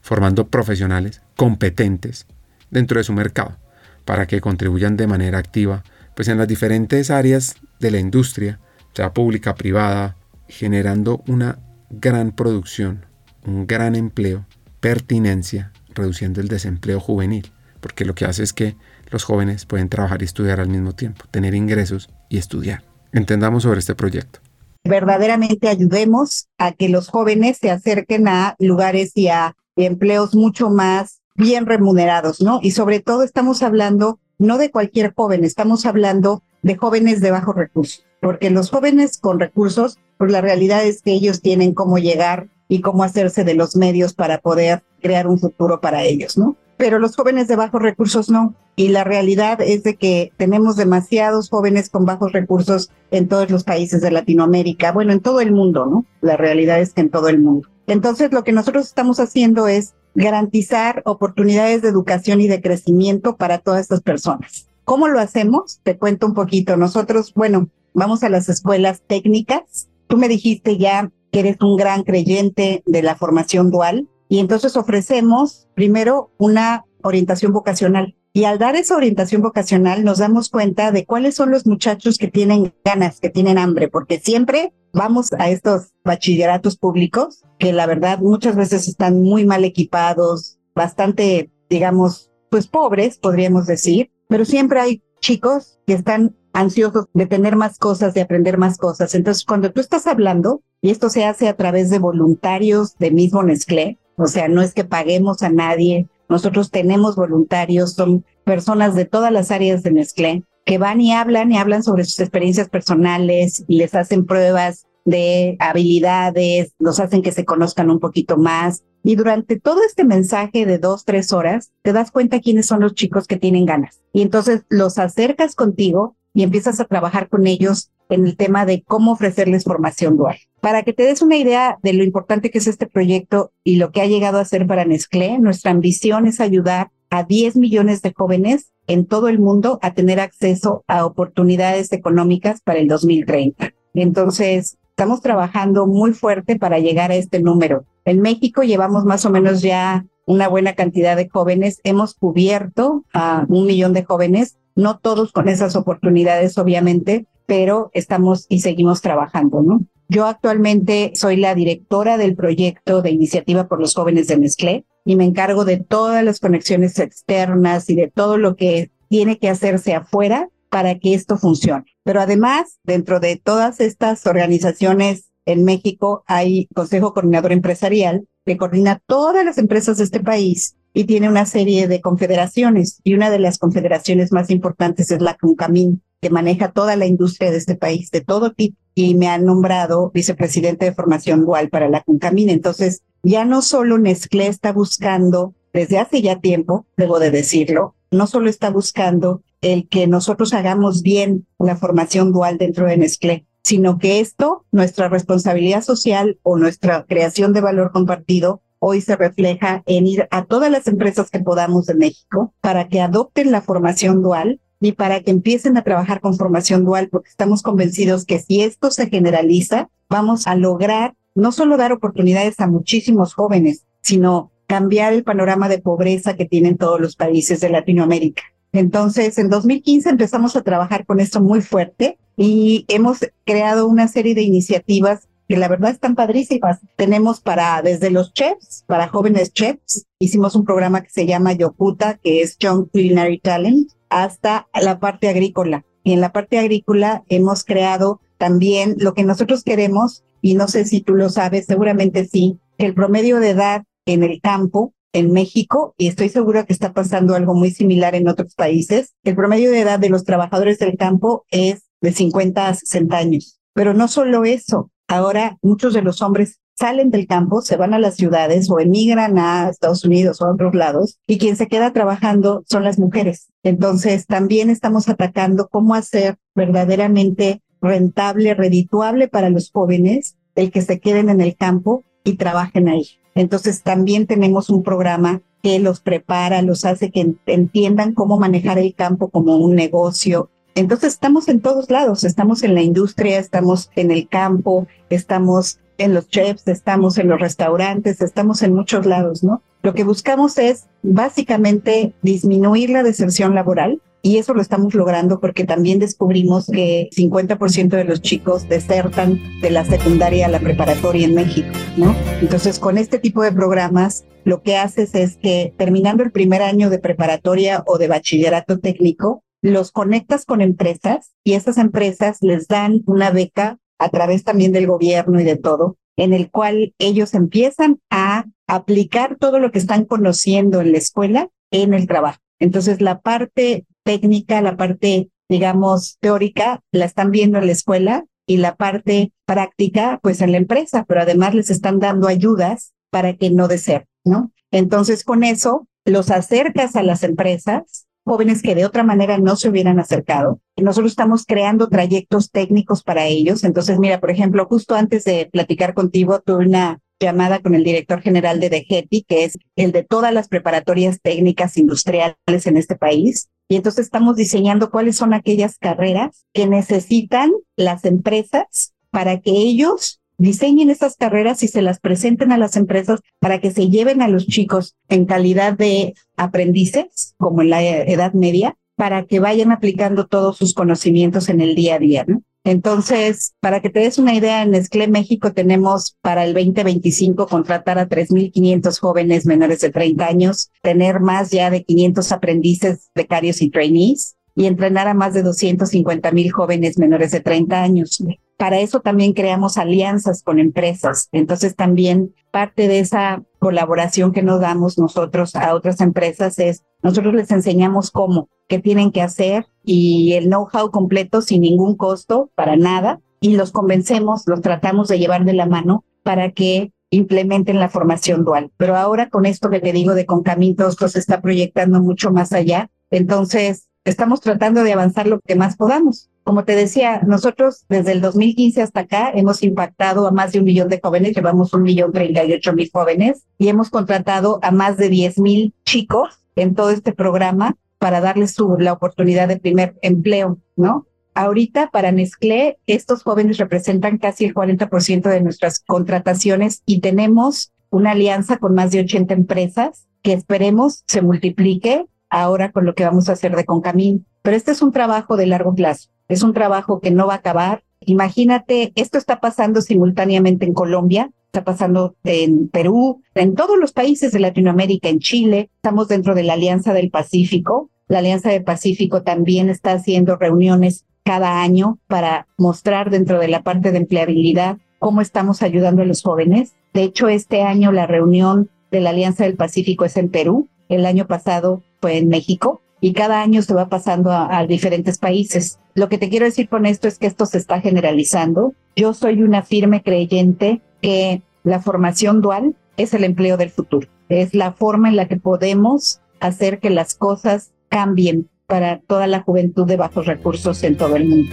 formando profesionales competentes dentro de su mercado, para que contribuyan de manera activa pues en las diferentes áreas de la industria, sea pública, privada, generando una gran producción, un gran empleo, pertinencia, reduciendo el desempleo juvenil, porque lo que hace es que los jóvenes pueden trabajar y estudiar al mismo tiempo, tener ingresos y estudiar entendamos sobre este proyecto. Verdaderamente ayudemos a que los jóvenes se acerquen a lugares y a empleos mucho más bien remunerados, ¿no? Y sobre todo estamos hablando no de cualquier joven, estamos hablando de jóvenes de bajos recursos, porque los jóvenes con recursos, pues la realidad es que ellos tienen cómo llegar y cómo hacerse de los medios para poder crear un futuro para ellos, ¿no? Pero los jóvenes de bajos recursos no. Y la realidad es de que tenemos demasiados jóvenes con bajos recursos en todos los países de Latinoamérica, bueno, en todo el mundo, ¿no? La realidad es que en todo el mundo. Entonces, lo que nosotros estamos haciendo es garantizar oportunidades de educación y de crecimiento para todas estas personas. ¿Cómo lo hacemos? Te cuento un poquito. Nosotros, bueno, vamos a las escuelas técnicas. Tú me dijiste ya que eres un gran creyente de la formación dual y entonces ofrecemos primero una orientación vocacional. Y al dar esa orientación vocacional nos damos cuenta de cuáles son los muchachos que tienen ganas, que tienen hambre, porque siempre vamos a estos bachilleratos públicos que la verdad muchas veces están muy mal equipados, bastante, digamos, pues pobres, podríamos decir, pero siempre hay chicos que están ansiosos de tener más cosas, de aprender más cosas. Entonces, cuando tú estás hablando, y esto se hace a través de voluntarios de mismo Nestlé, o sea, no es que paguemos a nadie, nosotros tenemos voluntarios, son personas de todas las áreas de Nestlé que van y hablan y hablan sobre sus experiencias personales y les hacen pruebas de habilidades, los hacen que se conozcan un poquito más. Y durante todo este mensaje de dos, tres horas, te das cuenta quiénes son los chicos que tienen ganas. Y entonces los acercas contigo y empiezas a trabajar con ellos en el tema de cómo ofrecerles formación dual. Para que te des una idea de lo importante que es este proyecto y lo que ha llegado a ser para Nestlé, nuestra ambición es ayudar a 10 millones de jóvenes en todo el mundo a tener acceso a oportunidades económicas para el 2030. Entonces, estamos trabajando muy fuerte para llegar a este número. En México llevamos más o menos ya una buena cantidad de jóvenes. Hemos cubierto a un millón de jóvenes no todos con esas oportunidades, obviamente, pero estamos y seguimos trabajando, ¿no? Yo actualmente soy la directora del proyecto de Iniciativa por los Jóvenes de Nestlé y me encargo de todas las conexiones externas y de todo lo que tiene que hacerse afuera para que esto funcione. Pero además, dentro de todas estas organizaciones en México hay Consejo Coordinador Empresarial que coordina todas las empresas de este país y tiene una serie de confederaciones y una de las confederaciones más importantes es la CONCAMIN, que maneja toda la industria de este país, de todo tipo, y me han nombrado vicepresidente de formación dual para la CONCAMIN. Entonces, ya no solo Nestlé está buscando, desde hace ya tiempo, debo de decirlo, no solo está buscando el que nosotros hagamos bien la formación dual dentro de Nestlé, sino que esto, nuestra responsabilidad social o nuestra creación de valor compartido, hoy se refleja en ir a todas las empresas que podamos de México para que adopten la formación dual y para que empiecen a trabajar con formación dual, porque estamos convencidos que si esto se generaliza, vamos a lograr no solo dar oportunidades a muchísimos jóvenes, sino cambiar el panorama de pobreza que tienen todos los países de Latinoamérica. Entonces, en 2015 empezamos a trabajar con esto muy fuerte y hemos creado una serie de iniciativas que la verdad están padrísimas. Tenemos para desde los chefs, para jóvenes chefs, hicimos un programa que se llama Yokuta, que es Young Culinary Talent, hasta la parte agrícola. Y en la parte agrícola hemos creado también lo que nosotros queremos, y no sé si tú lo sabes, seguramente sí, que el promedio de edad en el campo en México, y estoy segura que está pasando algo muy similar en otros países, el promedio de edad de los trabajadores del campo es de 50 a 60 años. Pero no solo eso, Ahora muchos de los hombres salen del campo, se van a las ciudades o emigran a Estados Unidos o a otros lados y quien se queda trabajando son las mujeres. Entonces también estamos atacando cómo hacer verdaderamente rentable, redituable para los jóvenes el que se queden en el campo y trabajen ahí. Entonces también tenemos un programa que los prepara, los hace que entiendan cómo manejar el campo como un negocio, entonces estamos en todos lados, estamos en la industria, estamos en el campo, estamos en los chefs, estamos en los restaurantes, estamos en muchos lados, ¿no? Lo que buscamos es básicamente disminuir la deserción laboral y eso lo estamos logrando porque también descubrimos que 50% de los chicos desertan de la secundaria a la preparatoria en México, ¿no? Entonces, con este tipo de programas, lo que haces es que terminando el primer año de preparatoria o de bachillerato técnico, los conectas con empresas y esas empresas les dan una beca a través también del gobierno y de todo, en el cual ellos empiezan a aplicar todo lo que están conociendo en la escuela en el trabajo. Entonces, la parte técnica, la parte, digamos, teórica, la están viendo en la escuela y la parte práctica, pues en la empresa, pero además les están dando ayudas para que no deserten, ¿no? Entonces, con eso, los acercas a las empresas jóvenes que de otra manera no se hubieran acercado. Nosotros estamos creando trayectos técnicos para ellos. Entonces, mira, por ejemplo, justo antes de platicar contigo, tuve una llamada con el director general de DEGETI, que es el de todas las preparatorias técnicas industriales en este país. Y entonces estamos diseñando cuáles son aquellas carreras que necesitan las empresas para que ellos diseñen estas carreras y se las presenten a las empresas para que se lleven a los chicos en calidad de aprendices, como en la edad media, para que vayan aplicando todos sus conocimientos en el día a día. Entonces, para que te des una idea, en Nestlé México tenemos para el 2025 contratar a 3.500 jóvenes menores de 30 años, tener más ya de 500 aprendices, becarios y trainees y entrenar a más de 250 mil jóvenes menores de 30 años. Para eso también creamos alianzas con empresas. Entonces también parte de esa colaboración que nos damos nosotros a otras empresas es, nosotros les enseñamos cómo, qué tienen que hacer y el know-how completo sin ningún costo para nada y los convencemos, los tratamos de llevar de la mano para que implementen la formación dual. Pero ahora con esto que te digo de Concamín, todo esto se está proyectando mucho más allá. Entonces, estamos tratando de avanzar lo que más podamos. Como te decía, nosotros desde el 2015 hasta acá hemos impactado a más de un millón de jóvenes, llevamos un millón treinta y ocho mil jóvenes y hemos contratado a más de diez mil chicos en todo este programa para darles su, la oportunidad de primer empleo, ¿no? Ahorita para Nestlé, estos jóvenes representan casi el 40% de nuestras contrataciones y tenemos una alianza con más de 80 empresas que esperemos se multiplique ahora con lo que vamos a hacer de Concamín. Pero este es un trabajo de largo plazo, es un trabajo que no va a acabar. Imagínate, esto está pasando simultáneamente en Colombia, está pasando en Perú, en todos los países de Latinoamérica, en Chile, estamos dentro de la Alianza del Pacífico. La Alianza del Pacífico también está haciendo reuniones cada año para mostrar dentro de la parte de empleabilidad cómo estamos ayudando a los jóvenes. De hecho, este año la reunión de la Alianza del Pacífico es en Perú. El año pasado fue en México y cada año se va pasando a, diferentes países. Lo que te quiero decir con esto es que esto se está generalizando. Yo soy una firme creyente que la formación dual es el empleo del futuro. Es la forma en la que podemos hacer que las cosas cambien para toda la juventud de bajos recursos en todo el mundo.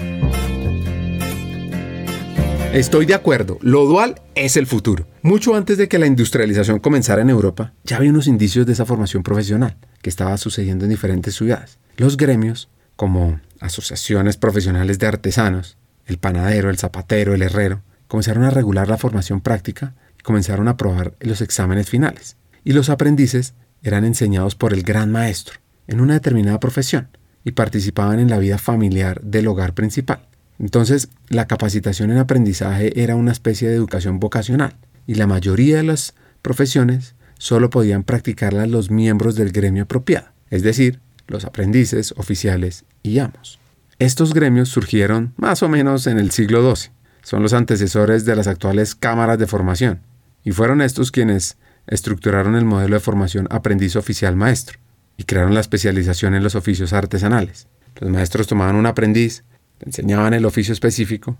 Estoy de acuerdo, lo dual es el futuro. Mucho antes de que la industrialización comenzara en Europa, ya había unos indicios de esa formación profesional que estaba sucediendo en diferentes ciudades. Los gremios, como asociaciones profesionales de artesanos, el panadero, el zapatero, el herrero, comenzaron a regular la formación práctica y comenzaron a aprobar los exámenes finales. Y los aprendices eran enseñados por el gran maestro, en una determinada profesión y participaban en la vida familiar del hogar principal. Entonces, la capacitación en aprendizaje era una especie de educación vocacional y la mayoría de las profesiones solo podían practicarla los miembros del gremio apropiado, es decir, los aprendices, oficiales y amos. Estos gremios surgieron más o menos en el siglo XII, son los antecesores de las actuales cámaras de formación, y fueron estos quienes estructuraron el modelo de formación aprendiz oficial maestro y crearon la especialización en los oficios artesanales. Los maestros tomaban un aprendiz, enseñaban el oficio específico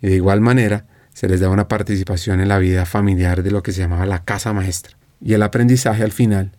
y de igual manera se les daba una participación en la vida familiar de lo que se llamaba la casa maestra. Y el aprendizaje al final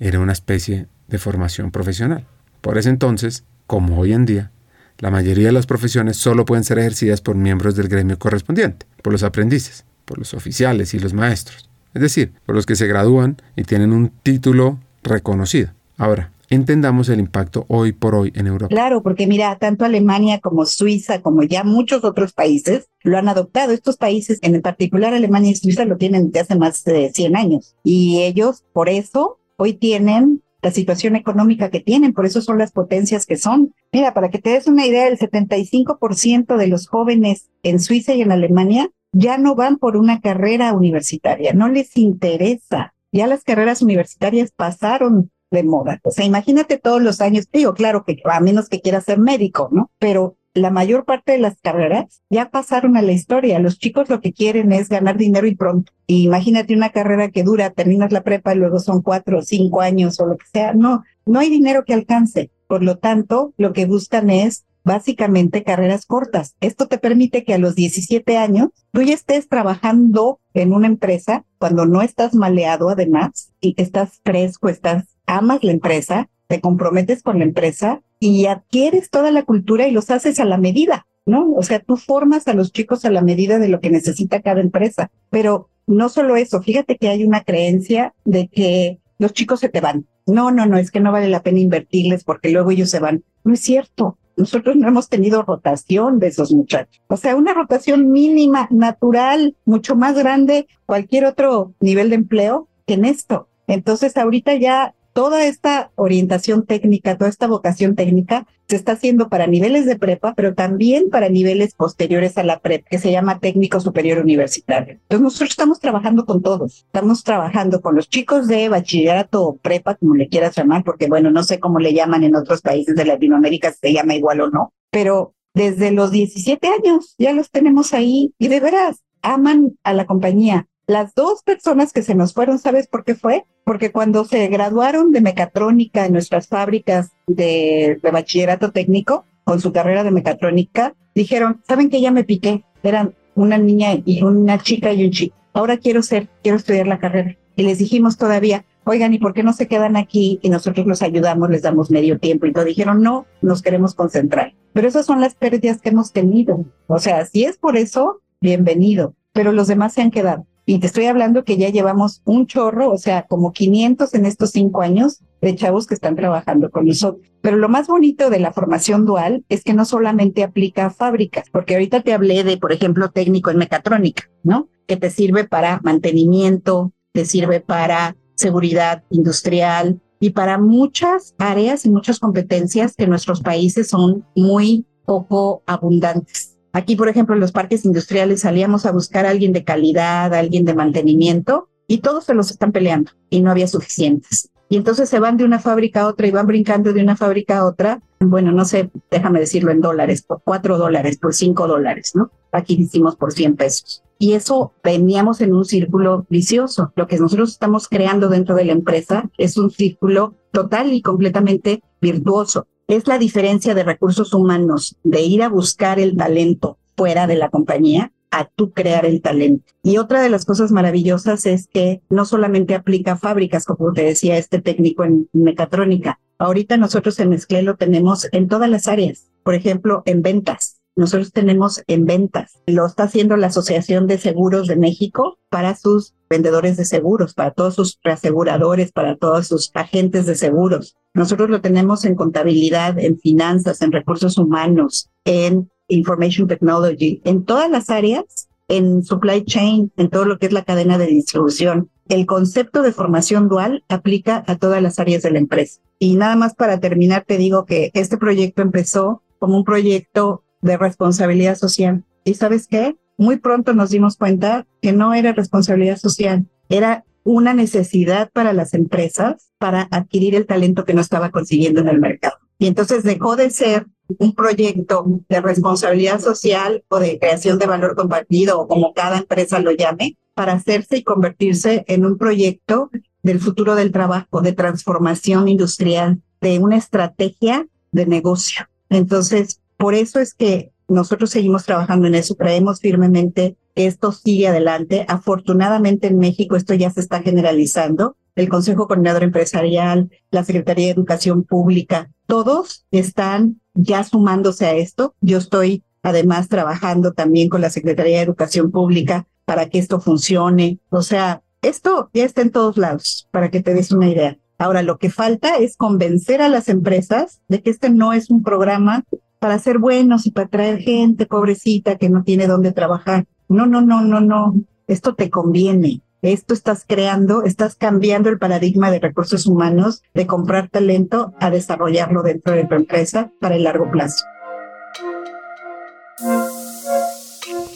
era una especie de formación profesional. Por ese entonces, como hoy en día, la mayoría de las profesiones solo pueden ser ejercidas por miembros del gremio correspondiente, por los aprendices, por los oficiales y los maestros, es decir, por los que se gradúan y tienen un título reconocido. Ahora, entendamos el impacto hoy por hoy en Europa. Claro, porque mira, tanto Alemania como Suiza, como ya muchos otros países, lo han adoptado. Estos países, en particular Alemania y Suiza, lo tienen desde hace más de 100 años. Y ellos, por eso, hoy tienen la situación económica que tienen, por eso son las potencias que son. Mira, para que te des una idea, el 75% de los jóvenes en Suiza y en Alemania ya no van por una carrera universitaria, no les interesa. Ya las carreras universitarias pasaron de moda. O sea, imagínate todos los años, digo, claro que a menos que quieras ser médico, ¿no? Pero la mayor parte de las carreras ya pasaron a la historia. Los chicos lo que quieren es ganar dinero y pronto. Y imagínate una carrera que dura, terminas la prepa y luego son cuatro o cinco años o lo que sea. No, no hay dinero que alcance. Por lo tanto, lo que buscan es básicamente carreras cortas. Esto te permite que a los 17 años tú ya estés trabajando en una empresa cuando no estás maleado además y estás fresco, estás amas la empresa, te comprometes con la empresa y adquieres toda la cultura y los haces a la medida, ¿no? O sea, tú formas a los chicos a la medida de lo que necesita cada empresa. Pero no solo eso, fíjate que hay una creencia de que los chicos se te van. No, no, no, es que no vale la pena invertirles porque luego ellos se van. No es cierto. Nosotros no hemos tenido rotación de esos muchachos. O sea, una rotación mínima, natural, mucho más grande cualquier otro nivel de empleo que en esto. Entonces, ahorita ya toda esta orientación técnica, toda esta vocación técnica se está haciendo para niveles de prepa, pero también para niveles posteriores a la prep, que se llama técnico superior universitario. Entonces nosotros estamos trabajando con todos, estamos trabajando con los chicos de bachillerato o prepa, como le quieras llamar, porque bueno, no sé cómo le llaman en otros países de Latinoamérica, si se llama igual o no, pero desde los 17 años ya los tenemos ahí y de veras aman a la compañía, las dos personas que se nos fueron, ¿sabes por qué fue? Porque cuando se graduaron de mecatrónica en nuestras fábricas de, bachillerato técnico, con su carrera de mecatrónica, dijeron, ¿saben que ya me piqué? Eran una niña y una chica y un chico. Ahora quiero ser, quiero estudiar la carrera. Y les dijimos todavía, oigan, ¿y por qué no se quedan aquí y nosotros los ayudamos, les damos medio tiempo? Y todo dijeron, no, nos queremos concentrar. Pero esas son las pérdidas que hemos tenido. O sea, si es por eso, bienvenido. Pero los demás se han quedado. Y te estoy hablando que ya llevamos un chorro, o sea, como 500 en estos cinco años de chavos que están trabajando con nosotros. Pero lo más bonito de la formación dual es que no solamente aplica a fábricas, porque ahorita te hablé de, por ejemplo, técnico en mecatrónica, ¿no? Que te sirve para mantenimiento, te sirve para seguridad industrial y para muchas áreas y muchas competencias que en nuestros países son muy poco abundantes. Aquí, por ejemplo, en los parques industriales salíamos a buscar a alguien de calidad, a alguien de mantenimiento, y todos se los están peleando y no había suficientes. Y entonces se van de una fábrica a otra y van brincando de una fábrica a otra. Bueno, no sé, déjame decirlo en dólares, por cuatro dólares, por cinco dólares, ¿no? Aquí hicimos por cien pesos. Y eso veníamos en un círculo vicioso. Lo que nosotros estamos creando dentro de la empresa es un círculo total y completamente virtuoso es la diferencia de recursos humanos de ir a buscar el talento fuera de la compañía a tú crear el talento. Y otra de las cosas maravillosas es que no solamente aplica fábricas, como te decía este técnico en mecatrónica. Ahorita nosotros en Mezclé lo tenemos en todas las áreas. Por ejemplo, en ventas. Nosotros tenemos en ventas. Lo está haciendo la Asociación de Seguros de México para sus vendedores de seguros, para todos sus reaseguradores, para todos sus agentes de seguros. Nosotros lo tenemos en contabilidad, en finanzas, en recursos humanos, en information technology, en todas las áreas, en supply chain, en todo lo que es la cadena de distribución. El concepto de formación dual aplica a todas las áreas de la empresa. Y nada más para terminar, te digo que este proyecto empezó como un proyecto de responsabilidad social. ¿Y sabes qué? muy pronto nos dimos cuenta que no era responsabilidad social, era una necesidad para las empresas para adquirir el talento que no estaba consiguiendo en el mercado. Y entonces dejó de ser un proyecto de responsabilidad social o de creación de valor compartido o como cada empresa lo llame, para hacerse y convertirse en un proyecto del futuro del trabajo, de transformación industrial, de una estrategia de negocio. Entonces, por eso es que nosotros seguimos trabajando en eso, creemos firmemente esto sigue adelante. Afortunadamente en México esto ya se está generalizando. El Consejo Coordinador Empresarial, la Secretaría de Educación Pública, todos están ya sumándose a esto. Yo estoy además trabajando también con la Secretaría de Educación Pública para que esto funcione. O sea, esto ya está en todos lados, para que te des una idea. Ahora, lo que falta es convencer a las empresas de que este no es un programa para ser buenos y para traer gente pobrecita que no tiene dónde trabajar. No, no, no, no, no. Esto te conviene. Esto estás creando, estás cambiando el paradigma de recursos humanos de comprar talento a desarrollarlo dentro de tu empresa para el largo plazo.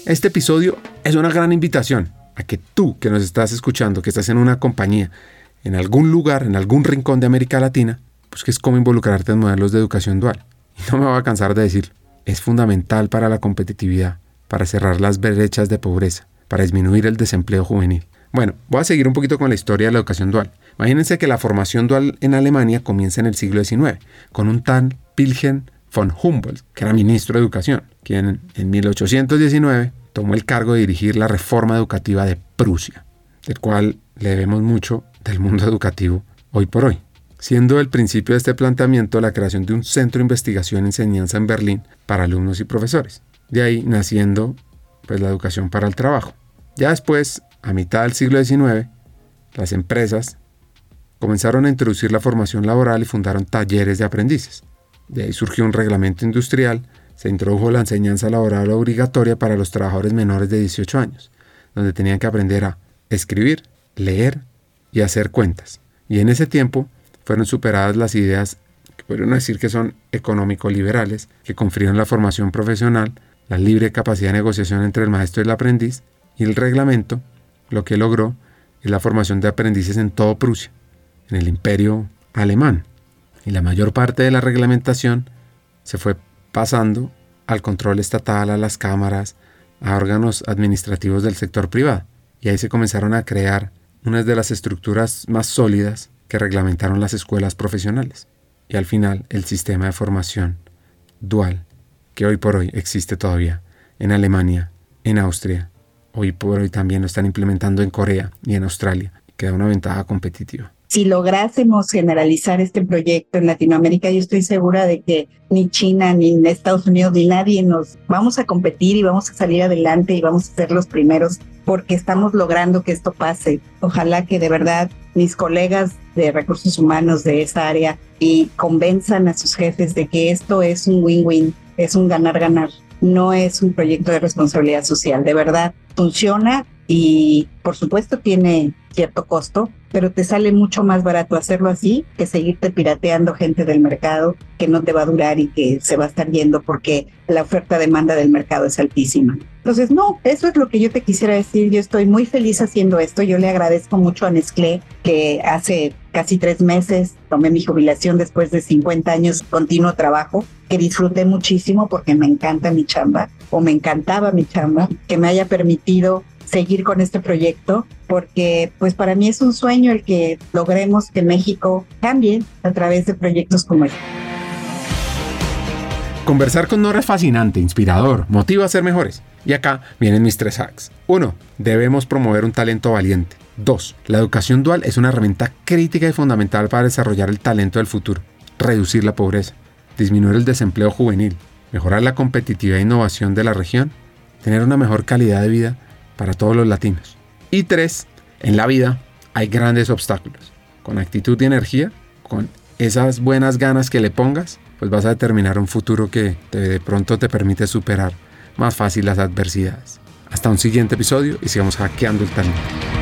Este episodio es una gran invitación a que tú que nos estás escuchando, que estás en una compañía, en algún lugar, en algún rincón de América Latina, pues que es cómo involucrarte en modelos de educación dual. no me voy a cansar de decir, es fundamental para la competitividad, para cerrar las brechas de pobreza, para disminuir el desempleo juvenil. Bueno, voy a seguir un poquito con la historia de la educación dual. Imagínense que la formación dual en Alemania comienza en el siglo XIX, con un tal Wilhelm von Humboldt, que era ministro de Educación, quien en 1819 tomó el cargo de dirigir la reforma educativa de Prusia, del cual le debemos mucho del mundo educativo hoy por hoy siendo el principio de este planteamiento la creación de un centro de investigación y enseñanza en Berlín para alumnos y profesores. De ahí naciendo pues, la educación para el trabajo. Ya después, a mitad del siglo XIX, las empresas comenzaron a introducir la formación laboral y fundaron talleres de aprendices. De ahí surgió un reglamento industrial, se introdujo la enseñanza laboral obligatoria para los trabajadores menores de 18 años, donde tenían que aprender a escribir, leer y hacer cuentas. Y en ese tiempo fueron superadas las ideas que podrían decir que son económico-liberales, que confirman la formación profesional, la libre capacidad de negociación entre el maestro y el aprendiz, y el reglamento, lo que logró es la formación de aprendices en todo Prusia, en el imperio alemán. Y la mayor parte de la reglamentación se fue pasando al control estatal, a las cámaras, a órganos administrativos del sector privado. Y ahí se comenzaron a crear unas de las estructuras más sólidas que reglamentaron las escuelas profesionales. Y al final el sistema de formación dual, que hoy por hoy existe todavía en Alemania, en Austria, hoy por hoy también lo están implementando en Corea y en Australia, que da una ventaja competitiva si lográsemos generalizar este proyecto en Latinoamérica, yo estoy segura de que ni China, ni Estados Unidos, ni nadie nos vamos a competir y vamos a salir adelante y vamos a ser los primeros porque estamos logrando que esto pase. Ojalá que de verdad mis colegas de recursos humanos de esa área y convenzan a sus jefes de que esto es un win-win, es un ganar-ganar, no es un proyecto de responsabilidad social. De verdad, funciona y por supuesto tiene cierto costo, pero te sale mucho más barato hacerlo así que seguirte pirateando gente del mercado que no te va a durar y que se va a estar yendo porque la oferta-demanda del mercado es altísima. Entonces, no, eso es lo que yo te quisiera decir. Yo estoy muy feliz haciendo esto. Yo le agradezco mucho a Nestlé que hace casi tres meses tomé mi jubilación después de 50 años continuo trabajo, que disfruté muchísimo porque me encanta mi chamba o me encantaba mi chamba, que me haya permitido seguir con este proyecto porque pues para mí es un sueño el que logremos que México cambie a través de proyectos como este. Conversar con Nora es fascinante, inspirador, motiva a ser mejores. Y acá vienen mis tres hacks. 1. Debemos promover un talento valiente. 2. La educación dual es una herramienta crítica y fundamental para desarrollar el talento del futuro, reducir la pobreza, disminuir el desempleo juvenil, mejorar la competitividad e innovación de la región, tener una mejor calidad de vida para todos los latinos. Y tres, en la vida hay grandes obstáculos. Con actitud y energía, con esas buenas ganas que le pongas, pues vas a determinar un futuro que de pronto te permite superar más fácil las adversidades. Hasta un siguiente episodio y sigamos hackeando el talento.